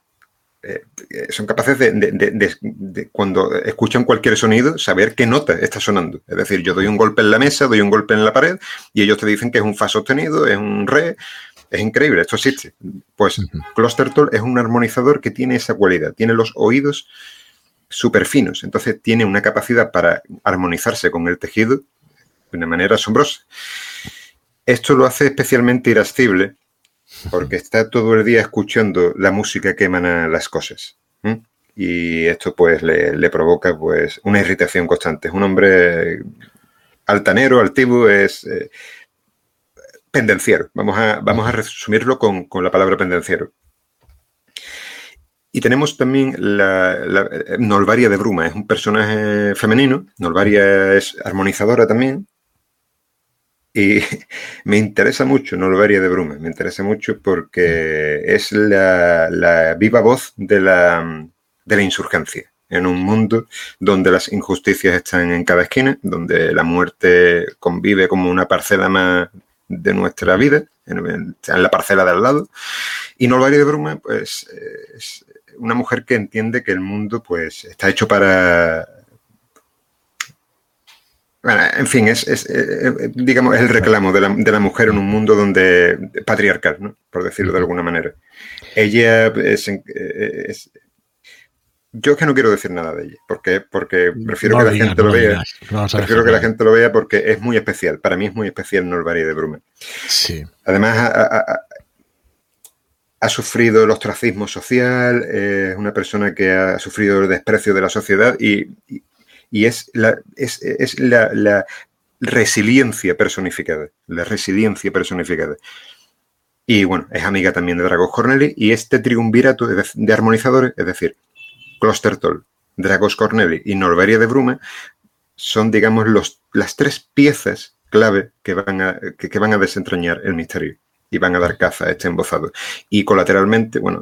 eh, son capaces de, cuando escuchan cualquier sonido, saber qué nota está sonando. Es decir, yo doy un golpe en la mesa, doy un golpe en la pared y ellos te dicen que es un fa sostenido, es un re. Es increíble, esto existe. Pues uh es un armonizador que tiene esa cualidad, tiene los oídos súper finos. Entonces tiene una capacidad para armonizarse con el tejido de una manera asombrosa. Esto lo hace especialmente irascible porque está todo el día escuchando la música que emana las cosas. Y esto pues le, provoca pues una irritación constante. Es un hombre altanero, altivo, es eh, pendenciero. Vamos a, vamos a resumirlo con, con la palabra pendenciero. Y tenemos también la, eh, Nolvaria de Bruma, es un personaje femenino. Nolvaria es armonizadora también. Y me interesa mucho Nolvaria de Bruma, me interesa mucho porque es la, viva voz de la, de la insurgencia en un mundo donde las injusticias están en cada esquina, donde la muerte convive como una parcela más de nuestra vida, en, la parcela de al lado. Y Nolvaria de Bruma, pues, es, una mujer que entiende que el mundo pues está hecho para... Bueno, en fin, es, es, eh, eh, digamos, el reclamo de la, de la, mujer en un mundo donde patriarcal, ¿no? por decirlo de alguna manera. Ella es, es yo es que no quiero decir nada de ella, porque, porque prefiero que la gente lo vea. prefiero que la gente lo vea porque es muy especial. Para mí es muy especial Norvaria de Brume. Sí. Además, a, ha sufrido el ostracismo social, es una persona que ha sufrido el desprecio de la sociedad y, es, la, es, la, resiliencia personificada, la resiliencia personificada. Y bueno, es amiga también de Dragos Corneli. Y este triunvirato de, armonizadores, es decir, Klostertol, Dragos Corneli y Norveria de Bruma, son, digamos, los, las tres piezas clave que van, a, que, van a desentrañar el misterio y van a dar caza a este embozado. Y colateralmente, bueno,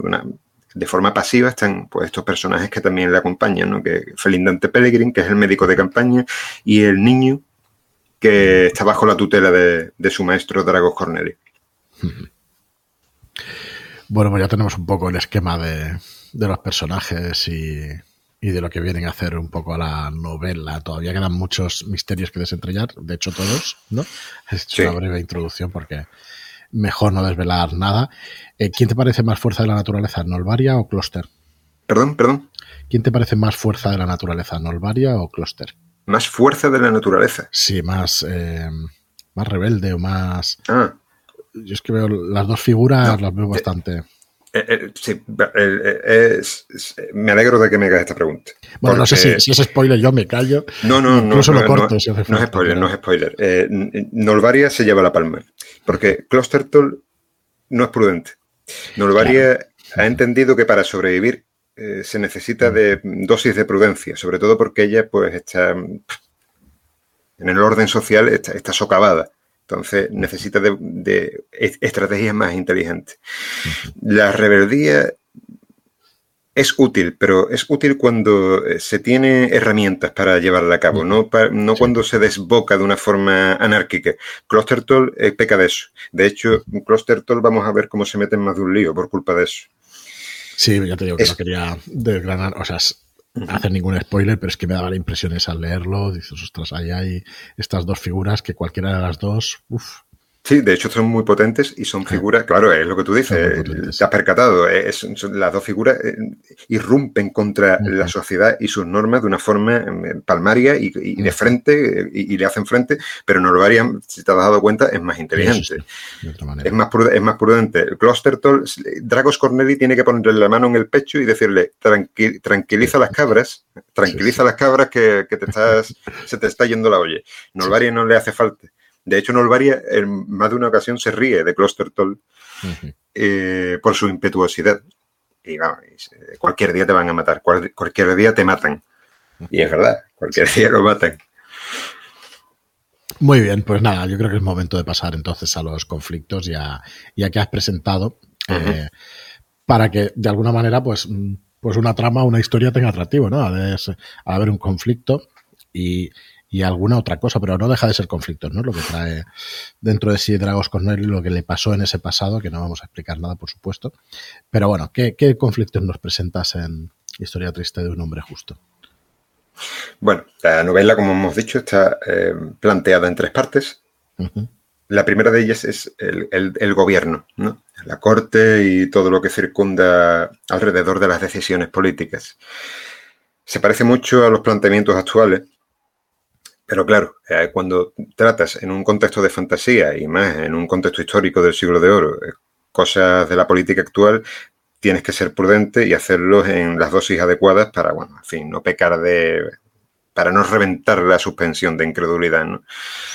de, forma pasiva están pues, estos personajes que también le acompañan, ¿no? Que Felindante Pellegrin, que es el médico de campaña, y el niño que está bajo la tutela de, su maestro Dragos Corneli. Bueno, pues ya tenemos un poco el esquema de, los personajes y, de lo que vienen a hacer un poco a la novela. Todavía quedan muchos misterios que desentrañar, de hecho todos, ¿no? Es una breve introducción porque mejor no desvelar nada. Eh, ¿Quién te parece más fuerza de la naturaleza, Nolvaria o Closter? Perdón, perdón. ¿Quién te parece más fuerza de la naturaleza, Nolvaria o Closter? Más fuerza de la naturaleza. Sí, más, eh, más rebelde o más. Ah. Yo es que veo las dos figuras, las veo eh, bastante. Eh, sí, me alegro de que me hagas esta pregunta. Bueno, no sé si, es spoiler, yo me callo. No, no, no. Incluso lo corto no, no es spoiler, no es spoiler. Nolvaria se lleva la palma. Porque Klostertol no es prudente. Nolvaria ha entendido que para sobrevivir eh, se necesita de dosis de prudencia, sobre todo porque ella pues está en el orden social está, socavada. Entonces necesita de, estrategias más inteligentes. La rebeldía es útil, pero es útil cuando eh, se tiene herramientas para llevarla a cabo, no, no cuando se desboca de una forma anárquica. Klostertol eh, peca de eso. De hecho, Klostertol vamos a ver cómo se mete en más de un lío por culpa de eso. Sí, ya te digo que no quería desgranar, o sea, hacer ningún spoiler, pero es que me daba la impresión esa al leerlo. Dices, ostras, ahí hay estas dos figuras que cualquiera de las dos, uff, Sí, de hecho son muy potentes y son figuras, claro, es lo que tú dices, te has percatado, es, las dos figuras eh, irrumpen contra la sociedad y sus normas de una forma eh, palmaria y, de frente, y, le hacen frente, pero no lo harían, si te has dado cuenta, es más inteligente. es, más prudente, es más prudente. Klostertol, Dragos Corneli tiene que ponerle la mano en el pecho y decirle, tranquiliza las cabras, tranquiliza las cabras que, te estás, se te está yendo la olla. Norvaria no le hace falta. De hecho, Nolvaria en más de una ocasión se ríe de Klostertol eh, por su impetuosidad. Y vamos, cualquier día te van a matar, cualquier día te matan. Y es verdad, cualquier día lo matan. Muy bien, pues nada, yo creo que es momento de pasar entonces a los conflictos ya, ya que has presentado, eh, para que de alguna manera, pues, mm, pues una trama, una historia tenga atractivo, ¿no? A, a haber un conflicto y, y alguna otra cosa, pero no deja de ser conflictos, ¿no? Lo que trae dentro de sí Dragos Corneli, lo que le pasó en ese pasado, que no vamos a explicar nada, por supuesto. Pero bueno, ¿qué, conflictos nos presentas en Historia Triste de un Hombre Justo? Bueno, la novela, como hemos dicho, está eh, planteada en tres partes. La primera de ellas es el, gobierno, ¿no? la corte y todo lo que circunda alrededor de las decisiones políticas. Se parece mucho a los planteamientos actuales pero claro, eh, cuando tratas en un contexto de fantasía y más en un contexto histórico del siglo de oro, eh, cosas de la política actual, tienes que ser prudente y hacerlo en las dosis adecuadas para, bueno, en fin, no pecar de. para no reventar la suspensión de incredulidad, ¿no?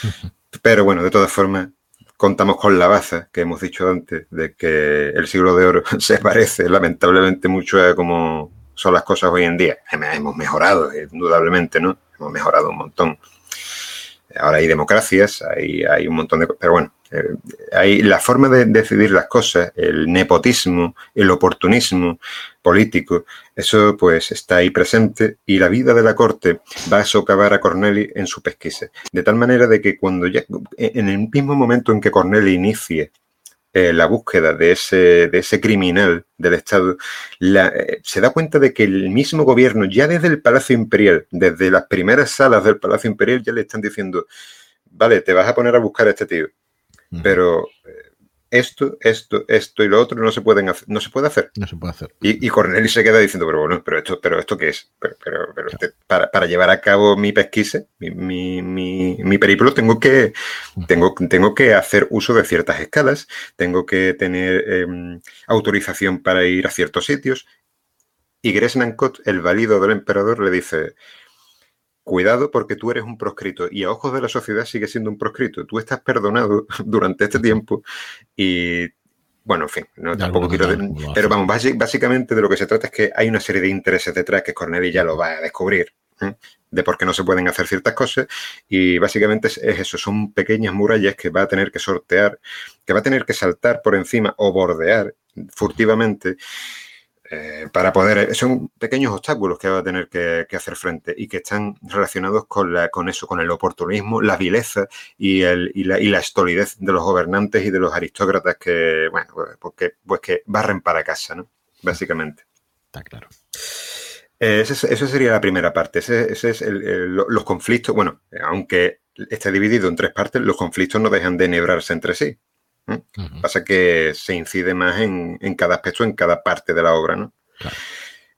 Pero bueno, de todas formas, contamos con la baza que hemos dicho antes, de que el siglo de oro se parece lamentablemente mucho a cómo son las cosas hoy en día. Hemos mejorado, indudablemente, ¿no? Hemos mejorado un montón. Ahora hay democracias, hay, un montón de... Pero bueno, eh, hay la forma de decidir las cosas, el nepotismo, el oportunismo político, eso pues está ahí presente y la vida de la corte va a socavar a Corneli en su pesquisa. De tal manera de que cuando ya, en el mismo momento en que Corneli inicie eh, la búsqueda de ese, de ese criminal del Estado, eh, se da cuenta de que el mismo gobierno, ya desde el Palacio Imperial, desde las primeras salas del Palacio Imperial, ya le están diciendo, vale, te vas a poner a buscar a este tío, pero eh, esto, esto, esto y lo otro no se pueden hacer, no se puede hacer. No se puede hacer. Y, y Corneli se queda diciendo, pero bueno, pero esto, pero esto qué es? Pero, pero, este, para, para, llevar a cabo mi pesquisa, mi, mi, mi, periplo, tengo que, tengo, tengo que hacer uso de ciertas escalas, tengo que tener em, autorización para ir a ciertos sitios. Y Gresnankot, el válido del emperador, le dice, cuidado porque tú eres un proscrito y a ojos de la sociedad sigue siendo un proscrito. Tú estás perdonado durante este tiempo y bueno, en fin, no, tampoco quiero... pero vamos, básicamente de lo que se trata es que hay una serie de intereses detrás que Corneli ya lo va a descubrir, ¿eh? de por qué no se pueden hacer ciertas cosas, y básicamente es, eso, son pequeñas murallas que va a tener que sortear, que va a tener que saltar por encima o bordear furtivamente eh, para poder, son pequeños obstáculos que va a tener que, hacer frente y que están relacionados con, la, con eso, con el oportunismo, la vileza y, el, y, la, y la estolidez de los gobernantes y de los aristócratas que, bueno, pues que, pues que barren para casa, ¿no? Básicamente. Está claro. Eh, esa sería la primera parte. Ese, es los conflictos. Bueno, aunque esté dividido en tres partes, los conflictos no dejan de enhebrarse entre sí. Pasa que se incide más en, cada aspecto, en cada parte de la obra, ¿no?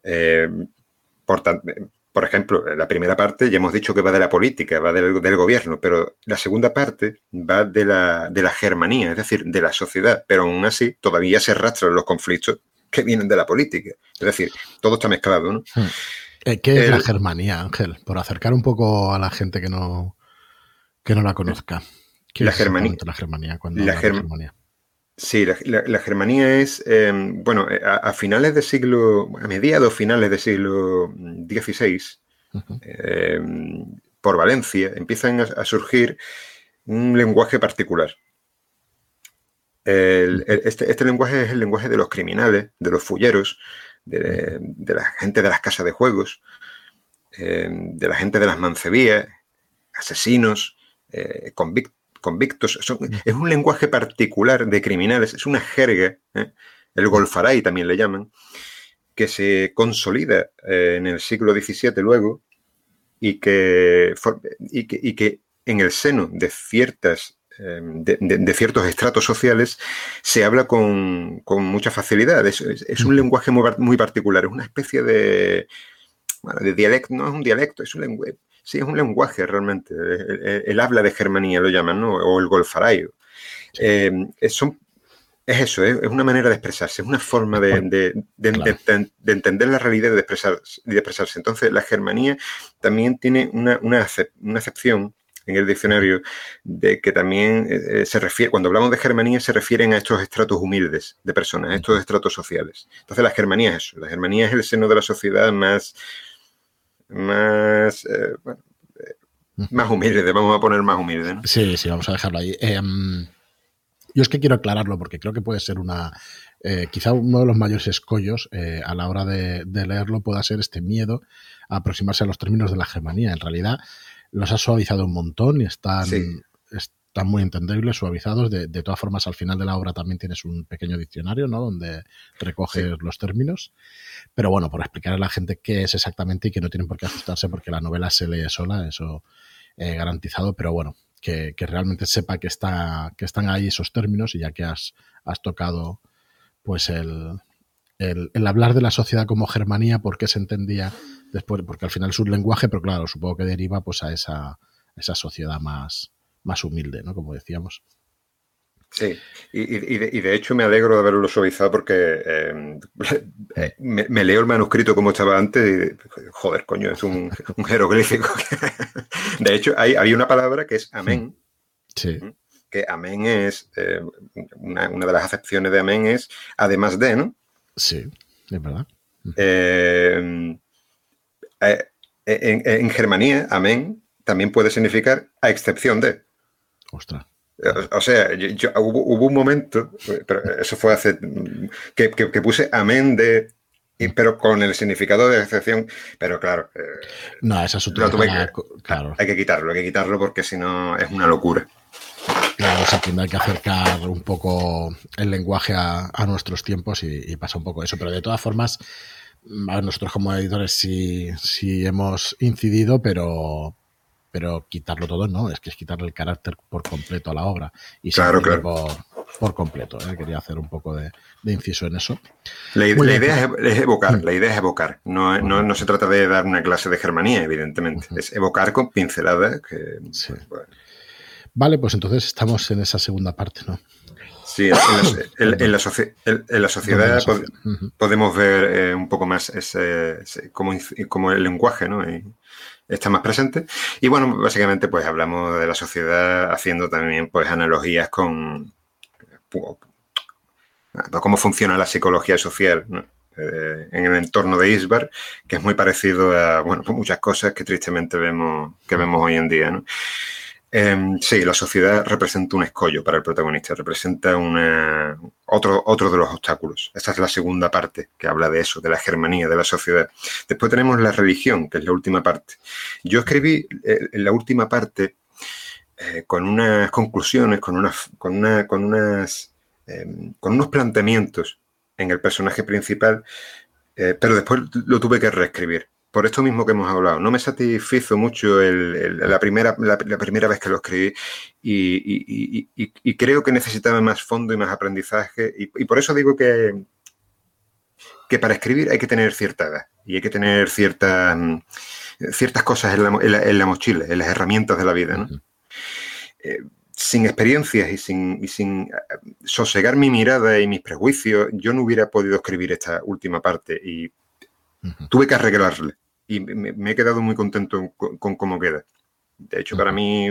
Eh, por, por, ejemplo, la primera parte ya hemos dicho que va de la política, va del, gobierno, pero la segunda parte va de la, de la germanía, es decir, de la sociedad, pero aún así todavía se arrastran los conflictos que vienen de la política. Es decir, todo está mezclado, ¿no? Hmm. Eh, ¿Qué es la germanía, Ángel? Por acercar un poco a la gente que no, que no la conozca la, Germanía, la Germanía. Cuando la, Germanía. Sí, la, Germanía es, em, bueno, eh, a, finales del siglo, a mediados finales del siglo XVI, em, por Valencia, empiezan a, surgir un lenguaje particular. este, este, lenguaje es el lenguaje de los criminales, de los fulleros, de, la gente de las casas de juegos, em, de la gente de las mancebías, asesinos, eh, convictos es un lenguaje particular de criminales, es una jerga, ¿eh? el golfaray también le llaman, que se consolida eh, en el siglo XVII luego y que, y que, en el seno de ciertas em, de, ciertos estratos sociales se habla con, mucha facilidad. Es, un lenguaje muy, particular, es una especie de, de dialecto, no es un dialecto, es un lenguaje, Sí, es un lenguaje realmente. El, habla de Germanía lo llaman, ¿no? O el golfarayo. Eh, es, eso, es, una manera de expresarse, es una forma de, entender la realidad y de, expresarse. Entonces, la Germanía también tiene una, acepción en el diccionario de que también eh, eh, se refiere, cuando hablamos de Germanía, se refieren a estos estratos humildes de personas, a estos estratos sociales. Entonces, la Germanía es eso, la Germanía es el seno de la sociedad más más, eh, eh, más humilde, vamos a poner más humilde. Sí, sí, vamos a dejarlo ahí. Em, yo es que quiero aclararlo porque creo que puede ser una, eh, quizá uno de los mayores escollos a la hora de, leerlo pueda ser este miedo a aproximarse a los términos de la Germanía. En realidad los ha suavizado un montón y están, están muy entendibles, suavizados. De, todas formas, al final de la obra también tienes un pequeño diccionario, ¿no? Donde recoges los términos. Pero bueno, por explicar a la gente qué es exactamente y que no tienen por qué asustarse porque la novela se lee sola, eso eh, garantizado. Pero bueno, que, realmente sepa que, está, que están ahí esos términos y ya que has, has tocado pues el, el, hablar de la sociedad como Germanía, por qué se entendía después, porque al final es un lenguaje, pero claro, supongo que deriva pues a esa, esa sociedad más, más humilde, ¿no? Como decíamos. Sí, y, de, hecho me alegro de haberlo suavizado porque em, me, leo el manuscrito como estaba antes y, joder, coño, es un, jeroglífico. de hecho, hay, había una palabra que es amén. Sí. Que amén es, eh, una, de las acepciones de amén es además de, ¿no? Sí, es verdad. Eh, en, en Germanía, amén también puede significar a excepción de. Ostras. O sea, hubo, un momento, pero eso fue hace, que, puse amén de, pero con el significado de excepción, pero claro. Eh, no, esa es claro. Hay que quitarlo, hay que quitarlo porque si no es una locura. Claro, o sea, hay que acercar un poco el lenguaje a, nuestros tiempos y, pasa un poco eso, pero de todas formas, a nosotros como editores sí, sí hemos incidido, pero, pero quitarlo todo no, es que es quitarle el carácter por completo a la obra. Y claro, claro. Por, completo, ¿eh? quería hacer un poco de, inciso en eso. La, idea es, evocar, la idea es evocar, no, no, se trata de dar una clase de germanía, evidentemente, es evocar con pinceladas. Que, pues, Vale, pues entonces estamos en esa segunda parte, ¿no? Sí, en la, sociedad podemos ver eh, un poco más ese, como, el lenguaje, ¿no? Está más presente. Y bueno, básicamente pues hablamos de la sociedad haciendo también pues analogías con cómo funciona la psicología social eh, en el entorno de Isbar, que es muy parecido a bueno, pues muchas cosas que tristemente vemos, que vemos hoy en día. Em, sí, la sociedad representa un escollo para el protagonista, representa una, otro, otro de los obstáculos. Esta es la segunda parte que habla de eso, de la germanía de la sociedad. Después tenemos la religión, que es la última parte. Yo escribí eh, la última parte eh, con unas conclusiones, con, unas, con, una, con, unas, em, con unos planteamientos en el personaje principal, eh, pero después lo tuve que reescribir por esto mismo que hemos hablado. No me satisfizo mucho la, primera, la, primera vez que lo escribí y, creo que necesitaba más fondo y más aprendizaje. Y, por eso digo que, que para escribir hay que tener cierta edad y hay que tener ciertas ciertas cosas en la, mochila, en las herramientas de la vida. Eh, sin experiencias y sin, sin eh, sosegar mi mirada y mis prejuicios, yo no hubiera podido escribir esta última parte y tuve que arreglarle y me, he quedado muy contento con, cómo queda. De hecho, para mí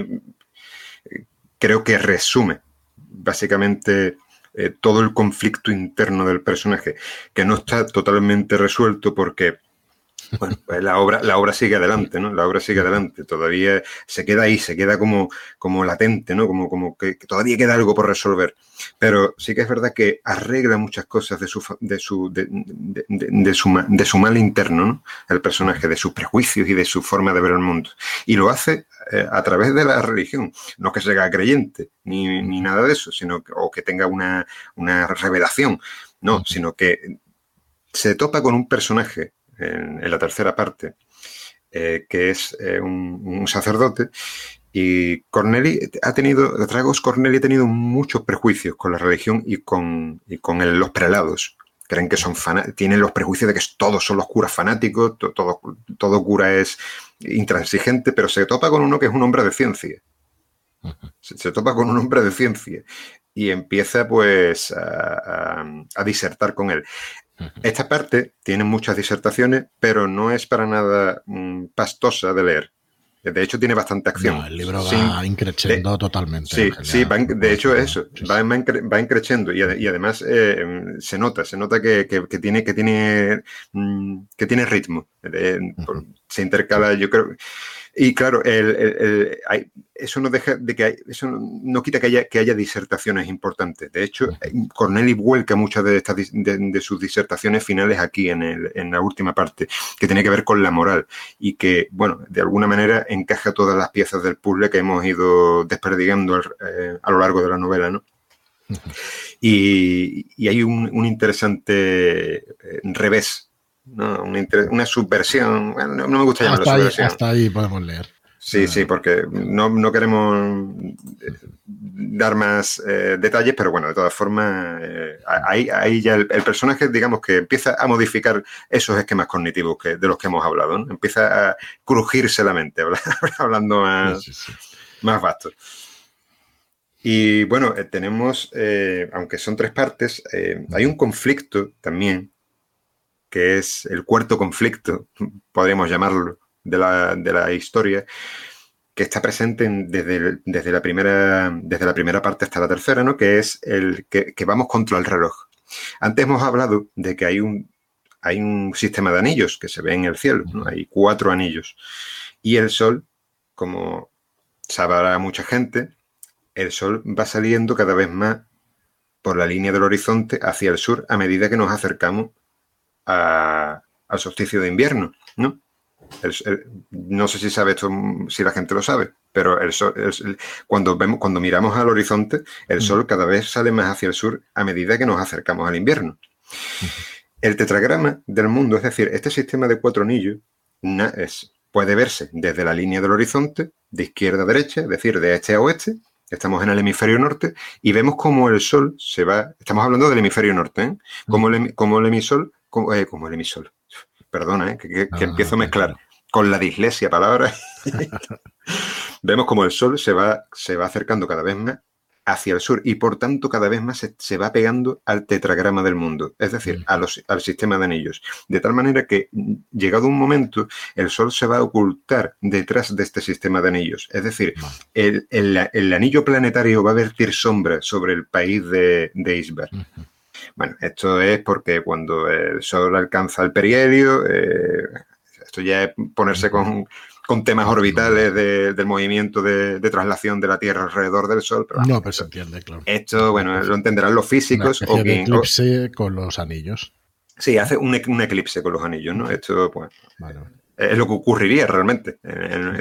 creo que resume básicamente eh, todo el conflicto interno del personaje, que no está totalmente resuelto porque bueno, pues la obra, la obra sigue adelante, ¿no? La obra sigue adelante. Todavía se queda ahí, se queda como, como latente, ¿no? Como, como que, todavía queda algo por resolver. Pero sí que es verdad que arregla muchas cosas de su, de su, de, su, de su mal interno, ¿no? El personaje, de sus prejuicios y de su forma de ver el mundo. Y lo hace eh, a través de la religión. No que sea creyente, ni, ni nada de eso, sino que, o que tenga una, una revelación. No, sino que se topa con un personaje en, la tercera parte, eh, que es eh, un, sacerdote. Y Corneli ha tenido, Dragos Corneli ha tenido muchos prejuicios con la religión y con, con los prelados. Creen que son tienen los prejuicios de que todos son los curas fanáticos, todo, todo cura es intransigente, pero se topa con uno que es un hombre de ciencia. Se, topa con un hombre de ciencia y empieza pues a, a, disertar con él. Esta parte tiene muchas disertaciones, pero no es para nada mm, pastosa de leer. De hecho, tiene bastante acción. el libro va increciendo totalmente. Sí, sí, de hecho eso, va, va increciendo y, además eh, se nota, se nota que, tiene, que, tiene, mm, que tiene ritmo. Se intercala, yo creo, y claro, eso no deja de que eso no quita que haya, que haya disertaciones importantes. De hecho, Corneli vuelca muchas de, estas, de, sus disertaciones finales aquí en, el, en la última parte, que tiene que ver con la moral y que, bueno, de alguna manera encaja todas las piezas del puzzle que hemos ido desperdigando eh, a lo largo de la novela, ¿no? Y, hay un, un interesante eh, revés ¿no? Una, subversión. no, me gusta llamarlo hasta subversión. Ahí, hasta ahí podemos leer. Sí, sí, porque no, queremos eh, dar más eh, detalles, pero bueno, de todas formas, eh, ahí, ya el, personaje, digamos que empieza a modificar esos esquemas cognitivos que, de los que hemos hablado, empieza a crujirse la mente, hablando más, más vasto. Y bueno, tenemos, aunque son tres partes, hay un conflicto también que es el cuarto conflicto, podríamos llamarlo, de la, historia, que está presente desde, desde, la primera, desde la primera parte hasta la tercera, ¿no? que es el que, vamos contra el reloj. Antes hemos hablado de que hay un, hay un sistema de anillos que se ve en el cielo, hay cuatro anillos. Y el Sol, como sabrá mucha gente, el Sol va saliendo cada vez más por la línea del horizonte hacia el sur a medida que nos acercamos al solsticio de invierno, ¿no? no sé si sabe esto, si la gente lo sabe, pero el sol, cuando, vemos, cuando miramos al horizonte, el sol cada vez sale más hacia el sur a medida que nos acercamos al invierno. El tetragrama del mundo, es decir, este sistema de cuatro anillos, es, puede verse desde la línea del horizonte, de izquierda a derecha, es decir, de este a oeste, estamos en el hemisferio norte, y vemos cómo el sol se va, estamos hablando del hemisferio norte, ¿eh? como, el, como el emisor como, eh, como el emisor. Perdona, eh, que, ah, empiezo a mezclar con la dislexia palabra. Vemos como el Sol se va, se va acercando cada vez más hacia el sur y por tanto cada vez más se, va pegando al tetragrama del mundo, es decir, mm. a los, al sistema de anillos. De tal manera que llegado un momento, el Sol se va a ocultar detrás de este sistema de anillos. Es decir, el, el, anillo planetario va a vertir sombra sobre el país de, de Isbar Bueno, esto es porque cuando el Sol alcanza el perihelio, eh, esto ya es ponerse con, temas orbitales del movimiento de, traslación de la Tierra alrededor del Sol. Pero, no, pero se entiende, claro. Esto, bueno, lo entenderán los físicos. o de eclipse con los anillos. Sí, hace un, eclipse con los anillos, ¿no? Esto, pues, es lo que ocurriría realmente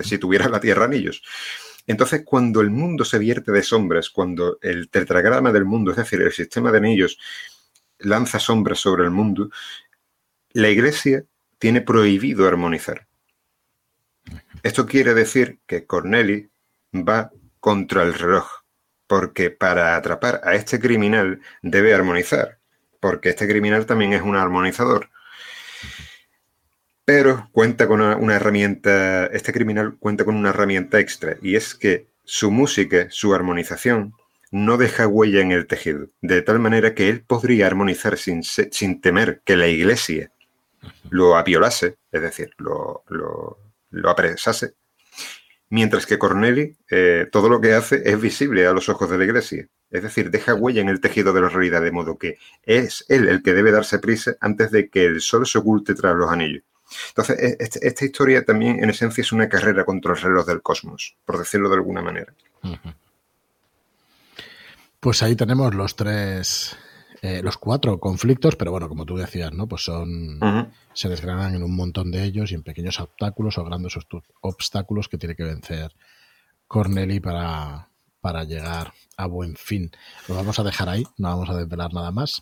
si tuviera la Tierra anillos. Entonces, cuando el mundo se vierte de sombras, cuando el tetragrama del mundo, es decir, el sistema de anillos, lanza sombras sobre el mundo, la Iglesia tiene prohibido armonizar. Esto quiere decir que Corneli va contra el reloj, porque para atrapar a este criminal debe armonizar, porque este criminal también es un armonizador. Pero cuenta con una, herramienta, este criminal cuenta con una herramienta extra, y es que su música, su armonización, no deja huella en el tejido, de tal manera que él podría armonizar sin, sin temer que la iglesia lo apiolase, es decir, lo, lo, apresase, mientras que Corneli eh, todo lo que hace es visible a los ojos de la iglesia, es decir, deja huella en el tejido de la realidad, de modo que es él el que debe darse prisa antes de que el sol se oculte tras los anillos. Entonces, e, este, esta historia también en esencia es una carrera contra el reloj del cosmos, por decirlo de alguna manera. Pues ahí tenemos los tres, eh, los cuatro conflictos, pero bueno, como tú decías, ¿no? Pues son, se desgranan en un montón de ellos y en pequeños obstáculos o grandes obstáculos que tiene que vencer Corneli para, para llegar a buen fin. Lo vamos a dejar ahí, no vamos a desvelar nada más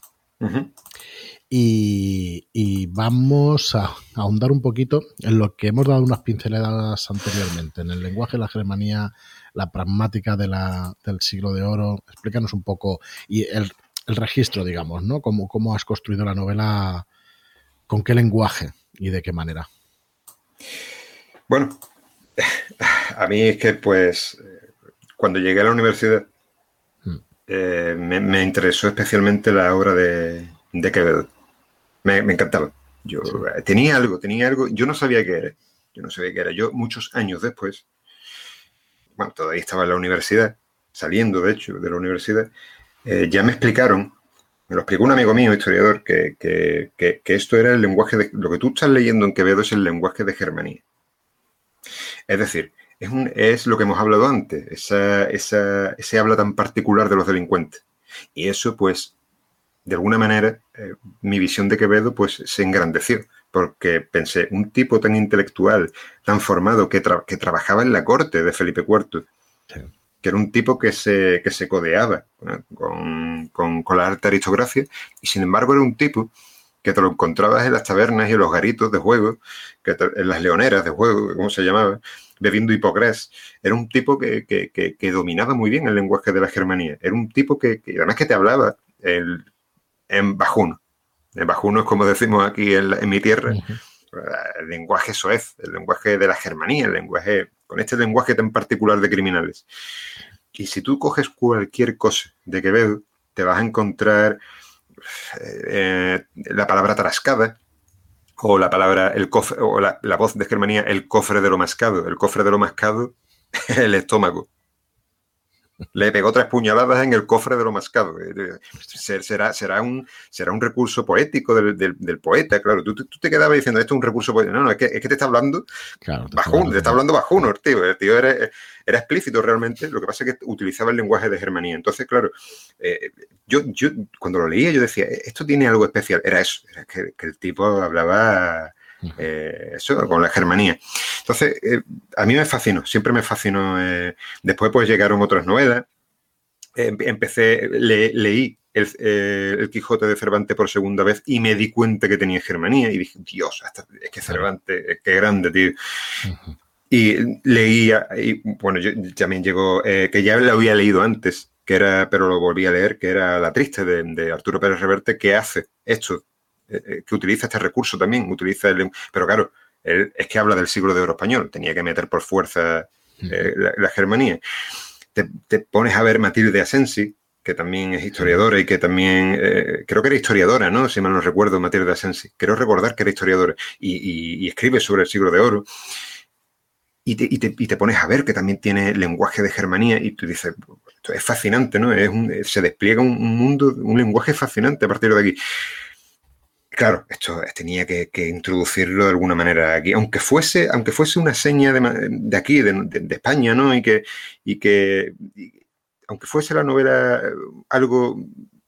y, vamos a, ahondar un poquito en lo que hemos dado unas pinceladas anteriormente, en el lenguaje de la Germanía, la pragmática de la, del siglo de oro. Explícanos un poco y el, registro, digamos, ¿no? Cómo, cómo has construido la novela, con qué lenguaje y de qué manera. Bueno, a mí es que pues cuando llegué a la universidad eh, me, interesó especialmente la obra de, Quevedo. Me, encantaba. Yo eh, tenía algo, tenía algo, yo no sabía qué era. Yo no sabía qué era. Yo muchos años después, bueno, todavía estaba en la universidad, saliendo de hecho de la universidad, eh, ya me explicaron, me lo explicó un amigo mío, historiador, que, que, esto era el lenguaje de, lo que tú estás leyendo en Quevedo es el lenguaje de Germanía. Es decir, es, lo que hemos hablado antes, esa, ese habla tan particular de los delincuentes. Y eso, pues, de alguna manera, eh, mi visión de Quevedo, pues, se engrandeció, porque pensé, un tipo tan intelectual, tan formado, que, que trabajaba en la corte de Felipe IV, que era un tipo que se, que se codeaba con, con, con la alta aristocracia, y sin embargo era un tipo que te lo encontrabas en las tabernas y en los garitos de juego, que en las leoneras de juego, como se llamaba, bebiendo hipocres. Era un tipo que, dominaba muy bien el lenguaje de la Germanía. Era un tipo que, además que te hablaba el, en bajuno. En bajuno es como decimos aquí en, mi tierra. El lenguaje soez, el lenguaje de la Germanía, el lenguaje, con este lenguaje tan particular de criminales. Y si tú coges cualquier cosa de Quevedo, te vas a encontrar eh, la palabra tarascada, o la palabra, el cofre, o la, la, voz de Germanía, el cofre de lo mascado. El cofre de lo mascado, el estómago. Le pegó tres puñaladas en el cofre de lo mascado. Eh, será, será, un, será un recurso poético del, poeta, claro. Tú, te quedabas diciendo, esto es un recurso poético. No, no, es que, es que te está hablando claro, te te está hablando bajuno, tío. El tío era, era, explícito realmente. Lo que pasa es que utilizaba el lenguaje de Germanía. Entonces, claro, eh, yo, yo cuando lo leía, yo decía, esto tiene algo especial. Era eso, era que el tipo hablaba eh, eso, con la Germanía. Entonces, eh, a mí me fascinó, siempre me fascinó. Eh, después, pues llegaron otras novelas. empecé, leí el, Quijote de Cervantes por segunda vez y me di cuenta que tenía Germanía y dije, Dios, es que Cervantes, qué grande, tío. Y leía, y bueno, yo también llegó, que ya lo había leído antes, que era, pero lo volví a leer, que era La Triste de, de Arturo Pérez Reverte, que hace esto eh, eh, que utiliza este recurso también, utiliza el, pero claro, él es que habla del siglo de oro español, tenía que meter por fuerza eh, la, Germanía. Te, pones a ver Matilde Asensi, que también es historiadora y que también, creo que era historiadora, ¿no? Si mal no recuerdo, Matilde Asensi. Quiero recordar que era historiadora y, escribe sobre el siglo de oro. y te, pones a ver que también tiene lenguaje de germanía y tú dices, esto es fascinante, ¿no? Es se despliega un, mundo, un lenguaje fascinante a partir de aquí. Claro, esto tenía que, introducirlo de alguna manera aquí, aunque fuese, aunque fuese una seña de, aquí, de, España, ¿no? Y que, y que aunque fuese la novela algo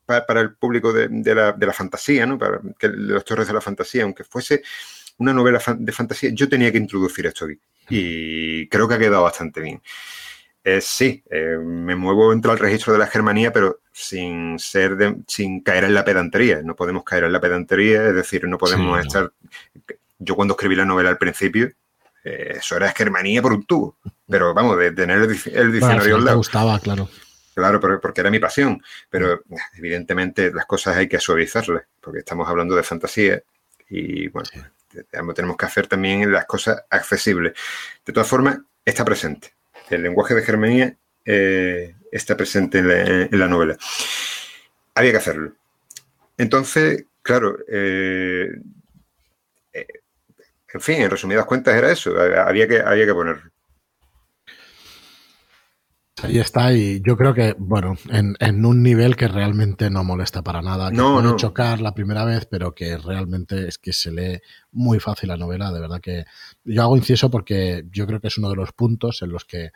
para, el público de, la, fantasía, ¿no? Para que, los torres de la fantasía, aunque fuese una novela de fantasía, yo tenía que introducir esto aquí. Y creo que ha quedado bastante bien. Eh, sí, eh, me muevo entre el registro de la germanía, pero sin ser sin caer en la pedantería. No podemos caer en la pedantería, es decir, no podemos estar. Yo cuando escribí la novela al principio, eh, eso era germanía por un tubo. Pero vamos, de tener el, diccionario al lado. Me gustaba, claro. Claro, porque era mi pasión. Pero evidentemente las cosas hay que suavizarlas, porque estamos hablando de fantasía y bueno, tenemos que hacer también las cosas accesibles. De todas formas, está presente. El lenguaje de Germanía eh, está presente en la, novela. Había que hacerlo. Entonces, claro, eh, eh, en fin, en resumidas cuentas era eso, había que, había que ponerlo. Ahí está, y yo creo que, bueno, en, un nivel que realmente no molesta para nada, que no, puede chocar la primera vez, pero que realmente es que se lee muy fácil la novela, de verdad que yo hago inciso porque yo creo que es uno de los puntos en los que,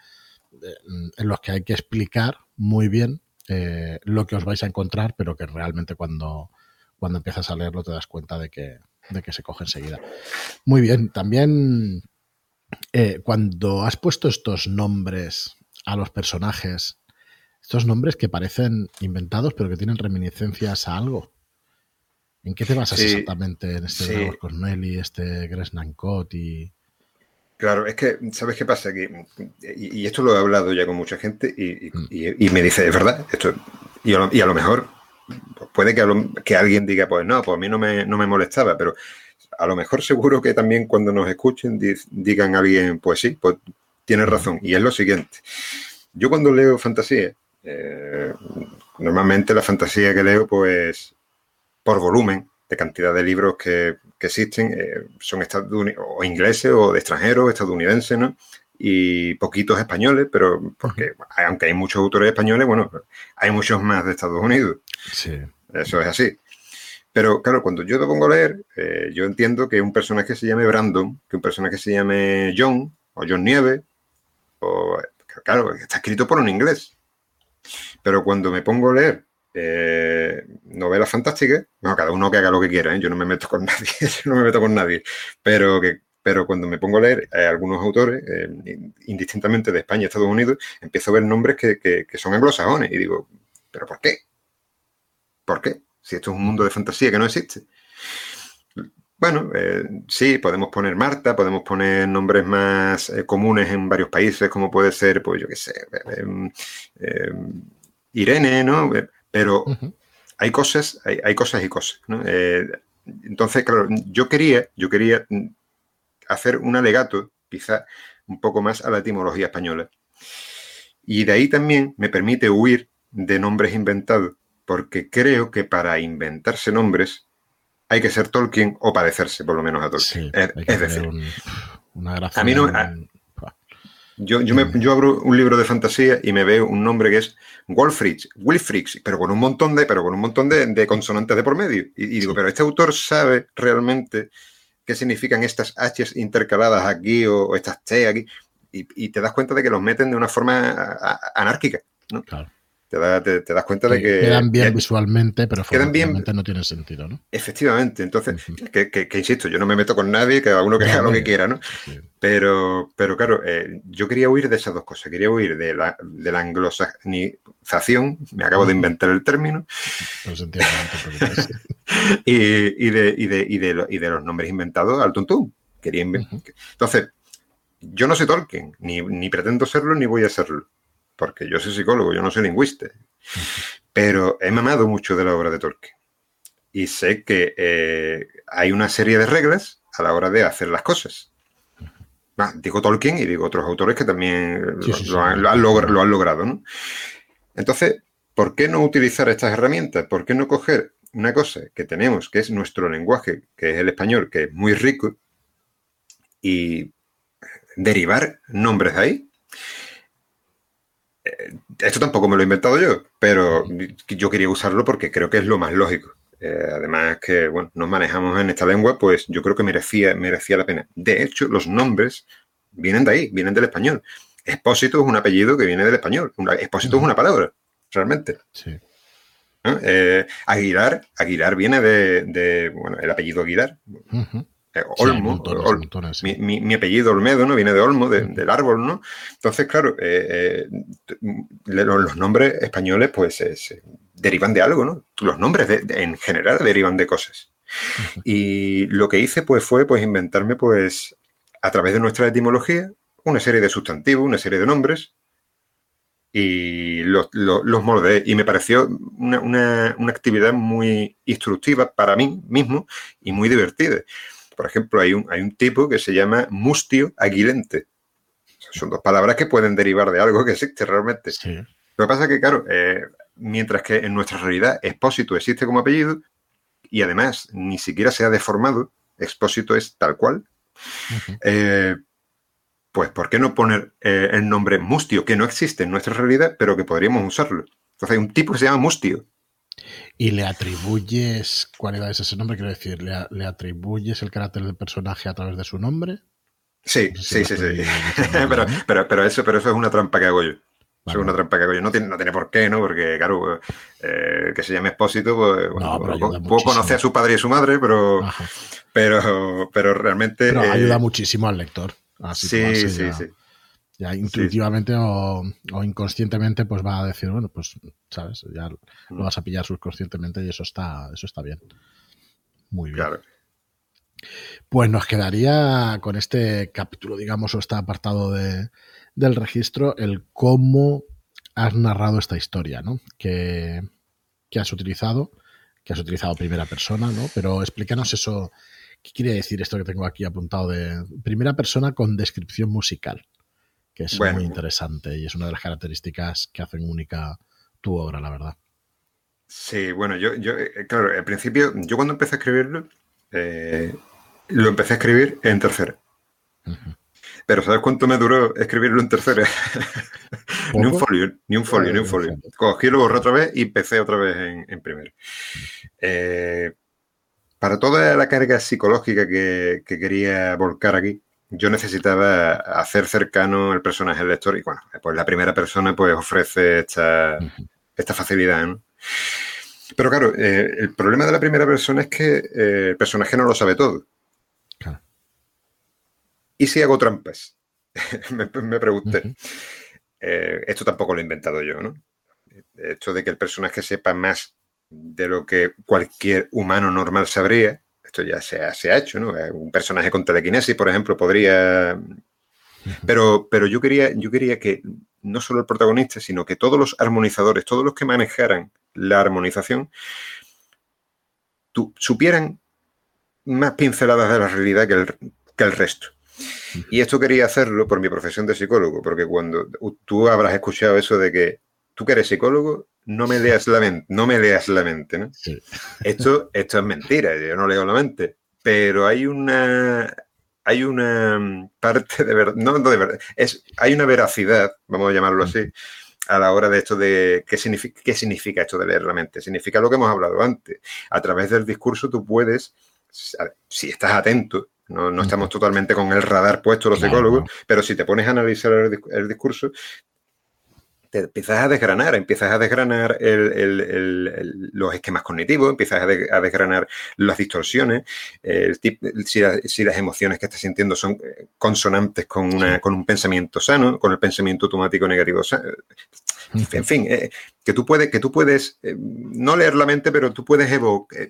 en los que hay que explicar muy bien eh, lo que os vais a encontrar, pero que realmente cuando, cuando empiezas a leerlo te das cuenta de que, de que se coge enseguida. Muy bien, también eh, cuando has puesto estos nombres a los personajes estos nombres que parecen inventados pero que tienen reminiscencias a algo. ¿En qué te basas exactamente en este sí. Corneli, este Gresnancot y...? Claro, es que, ¿sabes qué pasa? Que, y, esto lo he hablado ya con mucha gente y, mm. me dice, es verdad, esto, y a lo, mejor puede que, que, alguien diga, pues no, pues a mí no me, no me molestaba, pero a lo mejor seguro que también cuando nos escuchen digan a alguien, pues sí, pues tienes razón. Y es lo siguiente. Yo cuando leo fantasía, eh, normalmente la fantasía que leo, pues, por volumen de cantidad de libros que, existen, eh, son o ingleses o de extranjeros, estadounidenses, ¿no? Y poquitos españoles, pero porque aunque hay muchos autores españoles, bueno, hay muchos más de Estados Unidos. Sí. Eso es así. Pero claro, cuando yo te pongo a leer, eh, yo entiendo que un personaje se llame Brandon, que un personaje se llame John o John Nieve, claro, está escrito por un inglés. Pero cuando me pongo a leer eh, novelas fantásticas, bueno, cada uno que haga lo que quiera, ¿eh? yo no me meto con nadie, no me meto con nadie, pero que pero cuando me pongo a leer a algunos autores, eh, indistintamente de España y Estados Unidos, empiezo a ver nombres que, que, son anglosajones y digo, ¿pero por qué? ¿Por qué? Si esto es un mundo de fantasía que no existe. Bueno, eh, sí, podemos poner Marta, podemos poner nombres más eh, comunes en varios países, como puede ser, pues yo qué sé, em, em, Irene, ¿no? Eh, pero hay cosas, hay, cosas y cosas, ¿no? entonces, claro, yo quería, yo quería mm, hacer un alegato, quizá un poco más a la etimología española. Y de ahí también me permite huir de nombres inventados, porque creo que para inventarse nombres hay que ser Tolkien o padecerse por lo menos a Tolkien. es, decir, a mí no... yo, yo, me, yo, abro un libro de fantasía y me veo un nombre que es Wolfrich, Wilfrix, pero con un montón de, pero con un montón de, consonantes de por medio. Y, digo, pero este autor sabe realmente qué significan estas H's intercaladas aquí o, estas T aquí. Y, te das cuenta de que los meten de una forma anárquica. ¿no? Claro te, das cuenta de que... Quedan bien visualmente, pero quedan bien, no tiene sentido, ¿no? Efectivamente, entonces, que, insisto, yo no me meto con nadie, cada uno que haga lo que quiera, ¿no? Pero, pero claro, eh, yo quería huir de esas dos cosas, quería huir de la, de la anglosajonización, me acabo de inventar el término, y, y, de, y, de, y, de, y de los nombres inventados al tuntún. Quería Entonces, yo no soy Tolkien, ni, ni pretendo serlo, ni voy a serlo porque yo soy psicólogo, yo no soy lingüista, pero he mamado mucho de la obra de Tolkien. Y sé que eh, hay una serie de reglas a la hora de hacer las cosas. digo Tolkien y digo otros autores que también lo, han, logrado. ¿no? Entonces, ¿por qué no utilizar estas herramientas? ¿Por qué no coger una cosa que tenemos, que es nuestro lenguaje, que es el español, que es muy rico, y derivar nombres de ahí. Eh, esto tampoco me lo he inventado yo, pero yo quería usarlo porque creo que es lo más lógico. Eh, además que, bueno, nos manejamos en esta lengua, pues yo creo que merecía, merecía la pena. De hecho, los nombres vienen de ahí, vienen del español. Expósito es un apellido que viene del español. Expósito es una palabra, realmente. Sí. Eh, Aguilar, Aguilar viene de, bueno, el apellido Aguilar. Olmo, mi, apellido Olmedo, ¿no? Viene de Olmo, del árbol, ¿no? Entonces, claro, eh, los, nombres españoles, pues, derivan de algo, ¿no? Los nombres en general derivan de cosas. Y lo que hice, pues, fue, pues, inventarme, pues, a través de nuestra etimología, una serie de sustantivos, una serie de nombres, y los, los, moldeé. Y me pareció una, actividad muy instructiva para mí mismo y muy divertida. Por ejemplo, hay un, hay un tipo que se llama mustio aguilente. Son dos palabras que pueden derivar de algo que existe realmente. Lo que pasa es que, claro, eh, mientras que en nuestra realidad expósito existe como apellido y además ni siquiera se ha deformado, expósito es tal cual, pues ¿por qué no poner eh, el nombre Mustio, que no existe en nuestra realidad, pero que podríamos usarlo? Entonces hay un tipo que se llama Mustio. ¿Y le atribuyes cualidades a ese nombre? Quiero decir, ¿le, atribuyes el carácter del personaje a través de su nombre? Sí, sí, sí, sí. pero, pero, eso, pero eso es una trampa que hago yo. es una trampa que hago yo. No tiene, no tiene por qué, ¿no? Porque, claro, eh, que se llame Expósito, pues bueno, puedo, conocer a su padre y a su madre, pero, pero, pero realmente. Pero ayuda eh, muchísimo al lector sí, sí, sí. Ya intuitivamente O, inconscientemente, pues va a decir, bueno, pues, ¿sabes? Ya lo mm. vas a pillar subconscientemente y eso está, eso está bien. Muy bien. Claro. Pues nos quedaría con este capítulo, digamos, o este apartado de, del registro, el cómo has narrado esta historia, ¿no? Que, que has utilizado, que has utilizado primera persona, ¿no? Pero explícanos eso ¿Qué quiere decir esto que tengo aquí apuntado de primera persona con descripción musical? Que es muy interesante y es una de las características que hacen única tu obra, la verdad. Sí, bueno, yo, yo eh, claro, al principio, yo cuando empecé a escribirlo, eh, lo empecé a escribir en tercera. Pero ¿sabes cuánto me duró escribirlo en tercera? ni un folio, ni un folio, ni un folio. Cogí, lo borré otra vez y empecé otra vez en, en primero. Eh, para toda la carga psicológica que, quería volcar aquí, yo necesitaba hacer cercano el personaje del lector y bueno, pues la primera persona pues ofrece esta, facilidad, ¿no? Pero claro, eh, el problema de la primera persona es que eh, el personaje no lo sabe todo. ¿Y si hago trampas? me, pregunté. Eh, esto tampoco lo he inventado yo, ¿no? Esto de que el personaje sepa más de lo que cualquier humano normal sabría. Esto ya se ha, se ha hecho, ¿no? Eh, un personaje con telequinesis, por ejemplo, podría... Pero, pero yo, quería, yo quería que no solo el protagonista, sino que todos los armonizadores, todos los que manejaran la armonización, supieran más pinceladas de la realidad que el, que el resto. Y esto quería hacerlo por mi profesión de psicólogo, porque cuando tú habrás escuchado eso de que tú que eres psicólogo, no me leas la mente, no me leas la mente, ¿no? Esto, esto es mentira, yo no leo la mente, pero hay una, hay una parte de verdad, no, de verdad, es, hay una veracidad, vamos a llamarlo así, a la hora de esto de qué significa, qué significa esto de leer la mente. Significa lo que hemos hablado antes. A través del discurso tú puedes, si estás atento, no, estamos totalmente con el radar puesto los psicólogos, pero si te pones a analizar el discurso, empiezas a desgranar, empiezas a desgranar los esquemas cognitivos, empiezas a, desgranar las distorsiones, si, las emociones que estás sintiendo son eh, consonantes con, una, con un pensamiento sano, con el pensamiento automático negativo sano. En fin, eh, que tú puedes, que tú puedes eh, no leer la mente, pero tú puedes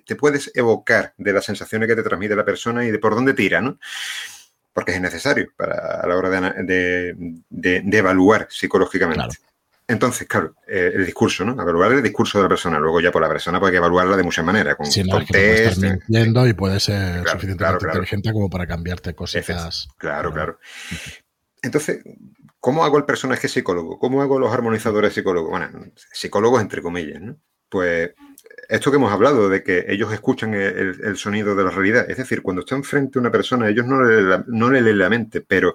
te puedes evocar de las sensaciones que te transmite la persona y de por dónde tira, ¿no? Porque es necesario para, a la hora de, evaluar psicológicamente. Entonces, claro, eh, el discurso, ¿no? Evaluar el discurso de la persona. Luego ya por la persona puede que evaluarla de muchas maneras. Con, sí, no, test, mintiendo y puede ser suficientemente inteligente como para cambiarte cosas. Claro, claro. Entonces, ¿cómo hago el personaje psicólogo? ¿Cómo hago los armonizadores psicólogos? Bueno, psicólogos entre comillas, ¿no? Pues esto que hemos hablado de que ellos escuchan el, sonido de la realidad. Es decir, cuando están frente a una persona, ellos no le, no le leen la mente, pero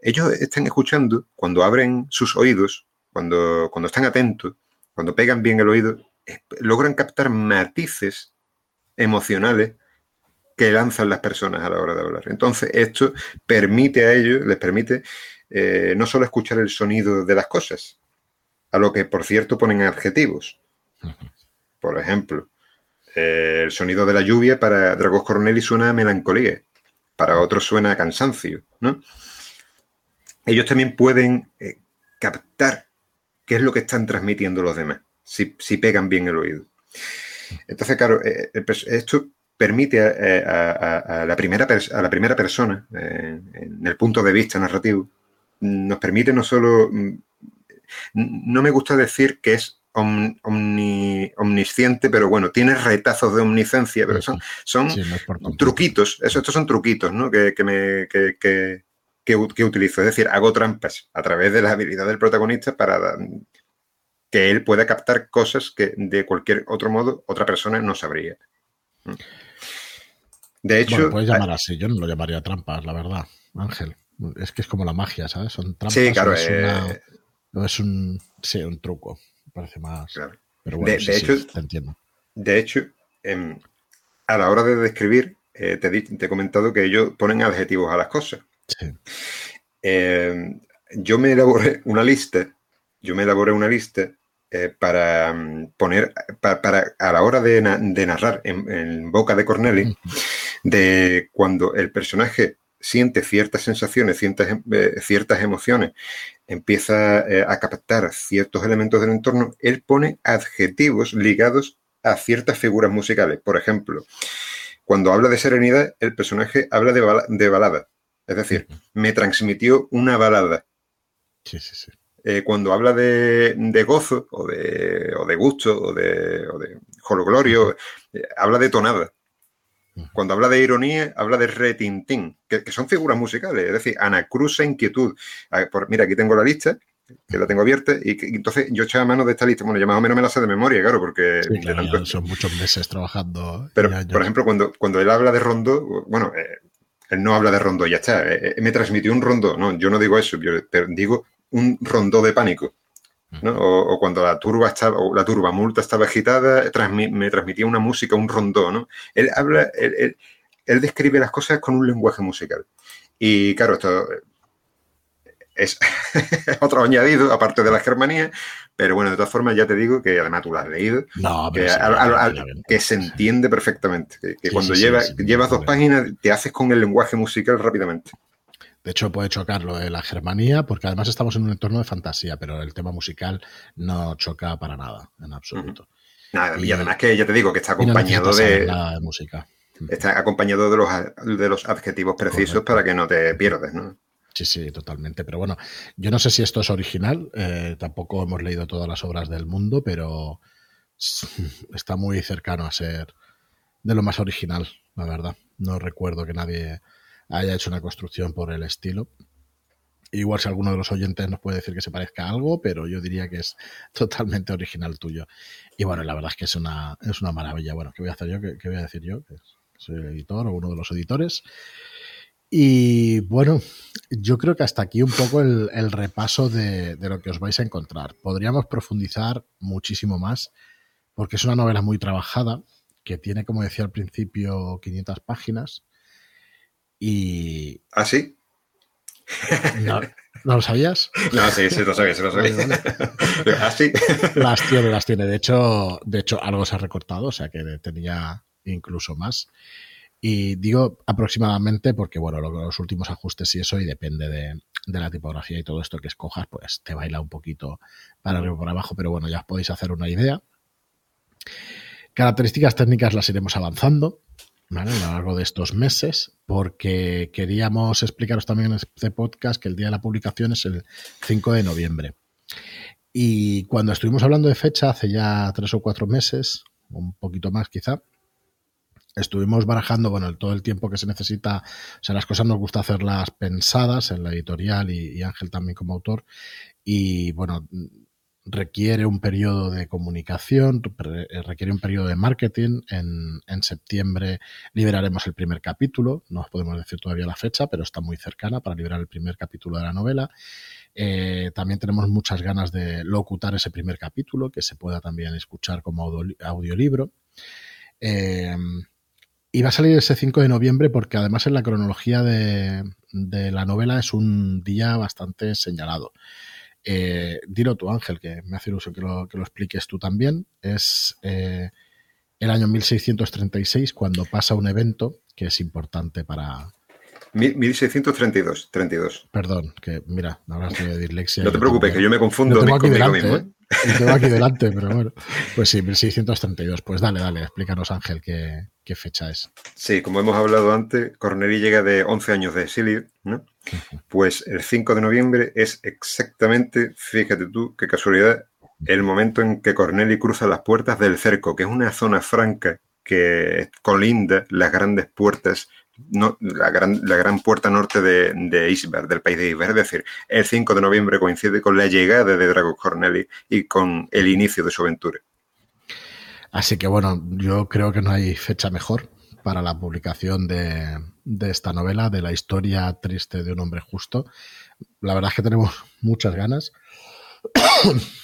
ellos están escuchando, cuando abren sus oídos, cuando, cuando están atentos, cuando pegan bien el oído, logran captar matices emocionales que lanzan las personas a la hora de hablar. Entonces, esto permite a ellos, les permite eh, no solo escuchar el sonido de las cosas, a lo que, por cierto, ponen adjetivos. Por ejemplo, eh, el sonido de la lluvia para Dragos Corneli suena a melancolía, para otros suena a cansancio, ¿no? Ellos también pueden eh, captar qué es lo que están transmitiendo los demás, si, si pegan bien el oído. Entonces, claro, esto permite a, la, primera a la primera persona, en el punto de vista narrativo, nos permite no solo, mm, no me gusta decir que es omnisciente, pero bueno, tiene retazos de omniscencia, pero son, son truquitos, eso, estos son truquitos ¿no? que, me, que, que, utilizo, es decir, hago trampas a través de la habilidad del protagonista para que él pueda captar cosas que de cualquier otro modo otra persona no sabría. De hecho. Bueno, puedes llamar así, yo no lo llamaría trampas, la verdad, Ángel. Es que es como la magia, ¿sabes? Son trampas. Sí, claro. Es eh, es un, sí, un truco. Parece más. Claro. Pero bueno, de, hecho, te entiendo. De hecho, em, a la hora de describir, eh, te, te, he comentado que ellos ponen adjetivos a las cosas. Sí. Em, yo me elaboré una lista. Yo me elaboré una lista eh, para mm, poner, para, a la hora de, narrar en, boca de Corneli, de cuando el personaje siente ciertas sensaciones, ciertas, eh, ciertas emociones, empieza eh, a captar ciertos elementos del entorno, él pone adjetivos ligados a ciertas figuras musicales. Por ejemplo, cuando habla de serenidad, el personaje habla de, balada. Es decir, me transmitió una balada. Sí, sí, sí. Eh, cuando habla de, gozo o de, o de gusto o de, o de hologlorio, habla de tonada. Cuando habla de ironía, habla de retintín, que, que son figuras musicales, es decir, anacruza inquietud. mira, aquí tengo la lista, que la tengo abierta, y, entonces yo echaba mano de esta lista. Bueno, yo más o menos me la sé de memoria, claro, porque... son muchos meses trabajando. Pero, por ejemplo, cuando, cuando él habla de rondo, bueno, eh, él no habla de rondo, ya está, eh, eh, me transmitió un rondo, no, yo no digo eso, yo digo un rondo de pánico. O, cuando la turba estaba, o la turba multa estaba agitada, me transmitía una música, un rondó, ¿no? Él habla, él, describe las cosas con un lenguaje musical. Y claro, esto es otro añadido, aparte de la germanía, pero bueno, de todas formas ya te digo que además tú lo has leído, que, se entiende perfectamente, que, cuando llevas dos páginas te haces con el lenguaje musical rápidamente. De hecho, puede chocar lo de la Germanía, porque además estamos en un entorno de fantasía, pero el tema musical no choca para nada, en absoluto. Nada, y, además que ya te digo que está acompañado de. La música. Está acompañado de los, de los adjetivos precisos para que no te pierdas, ¿no? Sí, sí, totalmente. Pero bueno, yo no sé si esto es original. Eh, tampoco hemos leído todas las obras del mundo, pero está muy cercano a ser de lo más original, la verdad. No recuerdo que nadie haya hecho una construcción por el estilo. Igual si alguno de los oyentes nos puede decir que se parezca a algo, pero yo diría que es totalmente original tuyo. Y bueno, la verdad es que es una, es una maravilla. Bueno, ¿qué voy a hacer yo? ¿Qué, voy a decir yo? Soy el editor o uno de los editores. Y bueno, yo creo que hasta aquí un poco el, repaso de, de, lo que os vais a encontrar. Podríamos profundizar muchísimo más, porque es una novela muy trabajada, que tiene, como decía al principio, 500 páginas y. ¿Ah, sí? ¿No, lo sabías? No, sí, sí, lo sabía, sí lo sabía. ¿Ah, sí? Las tiene, las tiene. De hecho, de hecho, algo se ha recortado, o sea que tenía incluso más. Y digo aproximadamente porque, bueno, los últimos ajustes y eso, y depende de, de, la tipografía y todo esto que escojas, pues te baila un poquito para arriba o para abajo, pero bueno, ya os podéis hacer una idea. Características técnicas las iremos avanzando a lo largo de estos meses, porque queríamos explicaros también en este podcast que el día de la publicación es el 5 de noviembre. Y cuando estuvimos hablando de fecha, hace ya tres o cuatro meses, un poquito más quizá, estuvimos barajando, bueno, todo el tiempo que se necesita, o sea, las cosas nos gusta hacerlas pensadas en la editorial y, Ángel también como autor, y bueno, requiere un periodo de comunicación, requiere un periodo de marketing. En, en, septiembre liberaremos el primer capítulo, no podemos decir todavía la fecha, pero está muy cercana para liberar el primer capítulo de la novela. Eh, también tenemos muchas ganas de locutar ese primer capítulo, que se pueda también escuchar como audiolibro. Eh, y va a salir ese 5 de noviembre porque además en la cronología de, de la novela es un día bastante señalado. Eh, dilo tú, Ángel, que me hace ilusión que lo, que lo expliques tú también. Es eh, el año 1636 cuando pasa un evento que es importante para... 1632, 32. Perdón, que mira, ahora estoy de dislexia. No te preocupes, que yo me confundo tengo aquí delante, mismo. ¿eh? tengo aquí delante, pero bueno. Pues sí, 1632. Pues dale, dale, explícanos, Ángel, qué, qué fecha es. Sí, como hemos hablado antes, Corneli llega de 11 años de exilio, ¿no? Pues el 5 de noviembre es exactamente, fíjate tú, qué casualidad, el momento en que Corneli cruza las puertas del cerco, que es una zona franca que colinda las grandes puertas, no, la, gran, la gran puerta norte de, de Isbar, del país de Isbar. Es decir, el 5 de noviembre coincide con la llegada de Drago Corneli y con el inicio de su aventura. Así que bueno, yo creo que no hay fecha mejor para la publicación de, de, esta novela, de la historia triste de un hombre justo. La verdad es que tenemos muchas ganas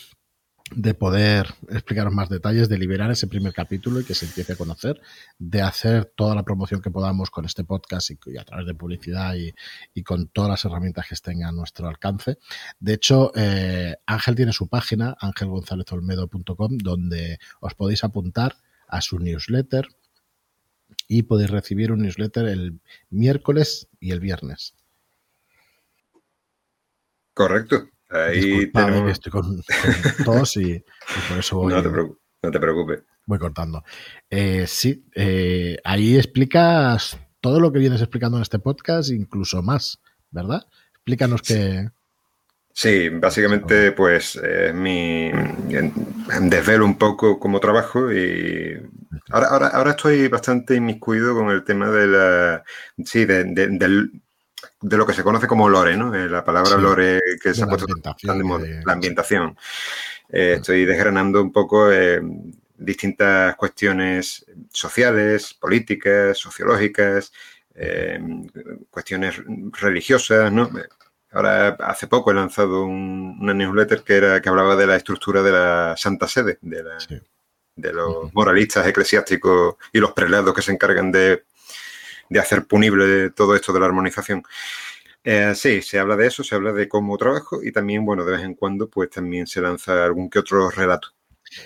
de poder explicaros más detalles, de liberar ese primer capítulo y que se empiece a conocer, de hacer toda la promoción que podamos con este podcast y, a través de publicidad y, y, con todas las herramientas que estén a nuestro alcance. De hecho, eh, Ángel tiene su página, angelgonzalezolmedo.com, donde os podéis apuntar a su newsletter y podéis recibir un newsletter el miércoles y el viernes. Correcto. Ahí tenemos... estoy con, tos y, por eso voy. No te, preocupes. Voy cortando. Eh, sí, eh, ahí explicas todo lo que vienes explicando en este podcast, incluso más, ¿verdad? Explícanos qué. Sí, básicamente, pues eh, mi desvelo un poco cómo trabajo y ahora, ahora, ahora estoy bastante inmiscuido con el tema de la, sí, de, de, del de lo que se conoce como lore, ¿no? Eh, la palabra sí, lore que se ha puesto de moda, de... la ambientación. Eh, estoy desgranando un poco eh, distintas cuestiones sociales, políticas, sociológicas, cuestiones religiosas, ¿no? Ahora, hace poco he lanzado un, una newsletter que, era, que hablaba de la estructura de la Santa Sede, de, la, sí. de los moralistas eclesiásticos y los prelados que se encargan de de hacer punible todo esto de la armonización. Eh, sí, se habla de eso, se habla de cómo trabajo y también, bueno, de vez en cuando, pues también se lanza algún que otro relato.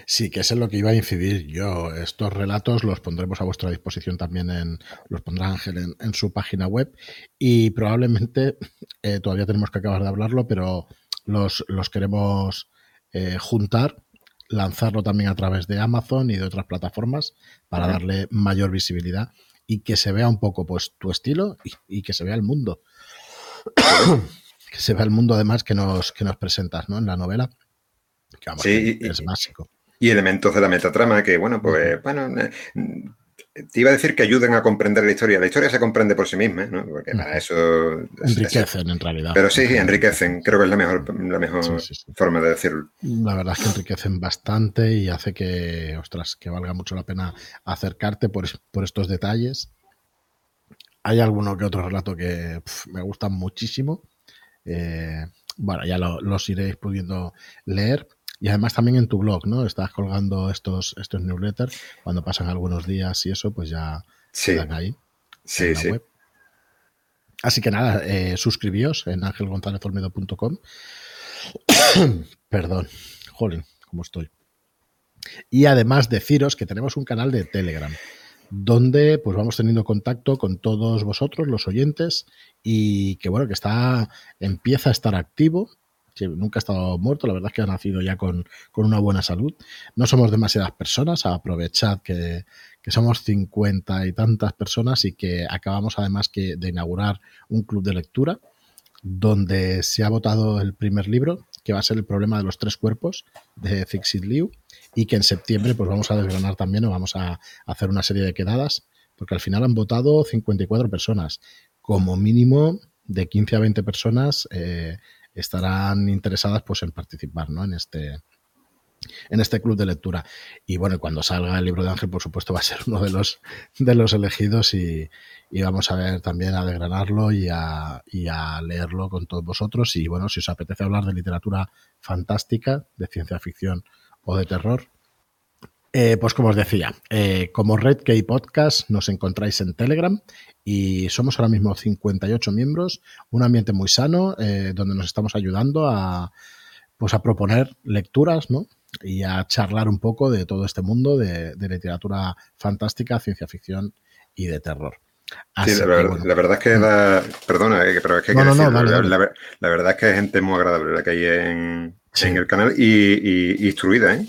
Sí, que es en lo que iba a incidir yo. Estos relatos los pondremos a vuestra disposición también en, los pondrá Ángel en, en su página web y probablemente, eh, todavía tenemos que acabar de hablarlo, pero los, los queremos eh, juntar, lanzarlo también a través de Amazon y de otras plataformas para darle mayor visibilidad y que se vea un poco pues tu estilo y, y que se vea el mundo. que se vea el mundo además que nos, que nos presentas ¿no? en la novela. Que vamos, sí, es y, básico. Y elementos de la metatrama que, bueno, pues, bueno, te iba a decir que ayuden a comprender la historia. La historia se comprende por sí misma, ¿no? Porque para eso... Enriquecen, en realidad. Pero sí, sí, enriquecen. Creo que es la mejor, la mejor sí, sí, sí. forma de decirlo. La verdad es que enriquecen bastante y hace que, ostras, que valga mucho la pena acercarte por, por estos detalles. Hay alguno que otro relato que pff, me gustan muchísimo. Eh, bueno, ya lo, los iréis pudiendo leer. Y además también en tu blog, ¿no? Estás colgando estos, estos newsletters. Cuando pasan algunos días y eso, pues ya sí. quedan ahí. Sí, en la sí. Web. Así que nada, eh, suscribíos en angelgonzalezolmedo.com. Perdón, jolín, ¿cómo estoy? Y además deciros que tenemos un canal de Telegram donde pues vamos teniendo contacto con todos vosotros, los oyentes, y que bueno, que está, empieza a estar activo, que nunca ha estado muerto, la verdad es que ha nacido ya con, con una buena salud. No somos demasiadas personas, aprovechad que, que, somos cincuenta y tantas personas y que acabamos además que de inaugurar un club de lectura donde se ha votado el primer libro, que va a ser el problema de los tres cuerpos de Fixit Liu y que en septiembre pues vamos a desgranar también o vamos a hacer una serie de quedadas porque al final han votado 54 personas, como mínimo de 15 a 20 personas eh, estarán interesadas pues en participar ¿no? en, este, en este club de lectura. Y bueno, cuando salga el libro de Ángel, por supuesto, va a ser uno de los, de los elegidos y, vamos a ver también a desgranarlo y a, y a leerlo con todos vosotros. Y bueno, si os apetece hablar de literatura fantástica, de ciencia ficción o de terror, eh, pues como os decía, eh, como Red Key Podcast nos encontráis en Telegram y somos ahora mismo 58 miembros, un ambiente muy sano eh, donde nos estamos ayudando a, pues a proponer lecturas, ¿no? y a charlar un poco de todo este mundo de, literatura fantástica, ciencia ficción y de terror. sí, la, verdad es que la, perdona, pero es que, la, verdad es que hay gente muy agradable la que hay en, el canal y, instruida, ¿eh?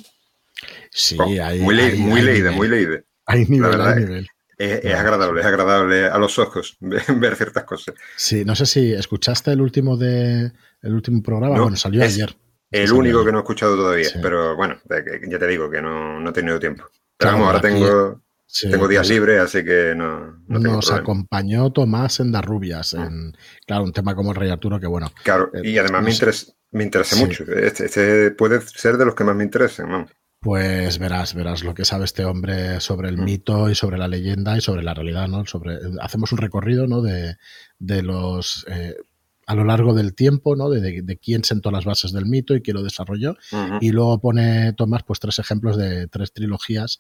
Sí, hay, muy, muy leída, muy leída. Hay nivel, hay nivel. Es, agradable, es agradable a los ojos ver ciertas cosas. Sí, no sé si escuchaste el último de el último programa, bueno, salió ayer. El único que no he escuchado todavía, pero bueno, ya te digo que no, he tenido tiempo. Pero vamos, ahora tengo, tengo días libres, así que no. Nos acompañó Tomás en Darrubias, ah. en, claro, un tema como el Rey Arturo, que bueno. Claro, eh, y además me, interesa, me interesa mucho. Este, este, puede ser de los que más me interesen, ¿no? Pues verás, verás lo que sabe este hombre sobre el mm. mito y sobre la leyenda y sobre la realidad, ¿no? Sobre, hacemos un recorrido, ¿no? De, de los eh, a lo largo del tiempo, ¿no? De, quién sentó las bases del mito y quién lo desarrolló. Y luego pone Tomás, pues, tres ejemplos de tres trilogías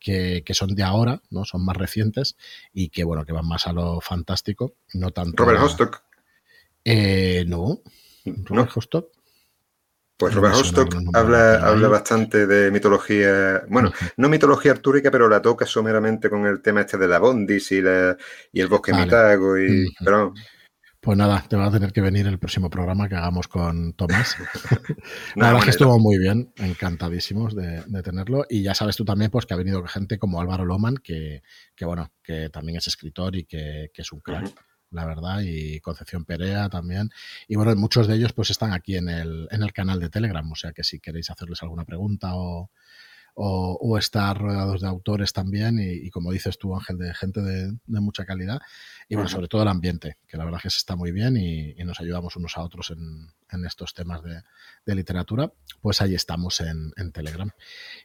que, son de ahora, ¿no? Son más recientes y que, bueno, que van más a lo fantástico, no tanto. Robert Hostock. Eh, no. Robert Hostock. Pues Robert Hostock habla, habla bastante de mitología, bueno, no mitología artúrica, pero la toca someramente con el tema este de la Bondis y, la, y el bosque mitago, y, pero pues nada, te va a tener que venir el próximo programa que hagamos con Tomás. la verdad que estuvo muy bien, encantadísimos de, tenerlo. Y ya sabes tú también pues que ha venido gente como Álvaro Loman, que, bueno, que también es escritor y que, es un crack. La verdad, y Concepción Perea también. Y bueno, muchos de ellos pues están aquí en el, en el canal de Telegram, o sea que si queréis hacerles alguna pregunta o, o, estar rodeados de autores también y, como dices tú, Ángel, de gente de, mucha calidad y bueno, sobre todo el ambiente, que la verdad es que se está muy bien y, nos ayudamos unos a otros en, estos temas de, literatura, pues ahí estamos en, Telegram.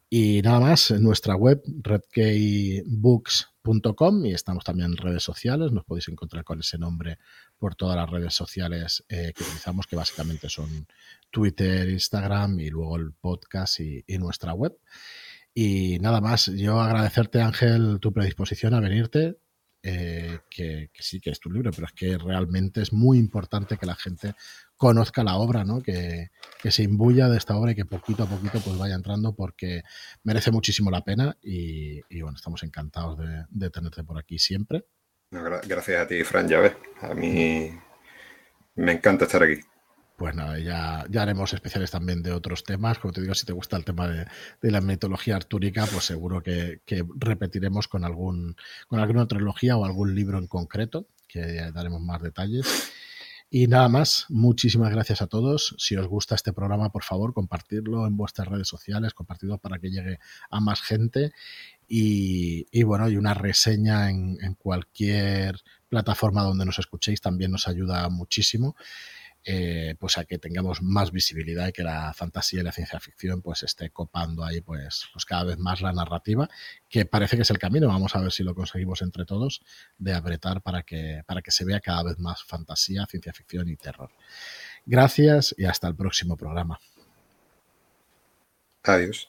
Y nada más, en nuestra web, redkeybooks.com y estamos también en redes sociales, nos podéis encontrar con ese nombre por todas las redes sociales eh, que utilizamos, que básicamente son Twitter, Instagram y luego el podcast y nuestra web. Y nada más, yo agradecerte, Ángel, tu predisposición a venirte, eh, que, sí que es tu libro, pero es que realmente es muy importante que la gente conozca la obra, ¿no? Que, se imbuya de esta obra y que poquito a poquito pues vaya entrando porque merece muchísimo la pena y, bueno, estamos encantados de, tenerte por aquí siempre. gracias a ti, Fran, ya a mí me encanta estar aquí pues nada, ya, ya haremos especiales también de otros temas. Como te digo, si te gusta el tema de, la mitología artúrica, pues seguro que, repetiremos con, algún, con alguna trilogía o algún libro en concreto, que daremos más detalles. Y nada más, muchísimas gracias a todos. Si os gusta este programa, por favor, compartirlo en vuestras redes sociales, compartirlo para que llegue a más gente. Y, bueno, y una reseña en, en cualquier plataforma donde nos escuchéis también nos ayuda muchísimo. Eh, pues a que tengamos más visibilidad y que la fantasía y la ciencia ficción pues esté copando ahí pues, pues cada vez más la narrativa, que parece que es el camino, vamos a ver si lo conseguimos entre todos, de apretar para que, para que se vea cada vez más fantasía, ciencia ficción y terror. Gracias y hasta el próximo programa. Adiós.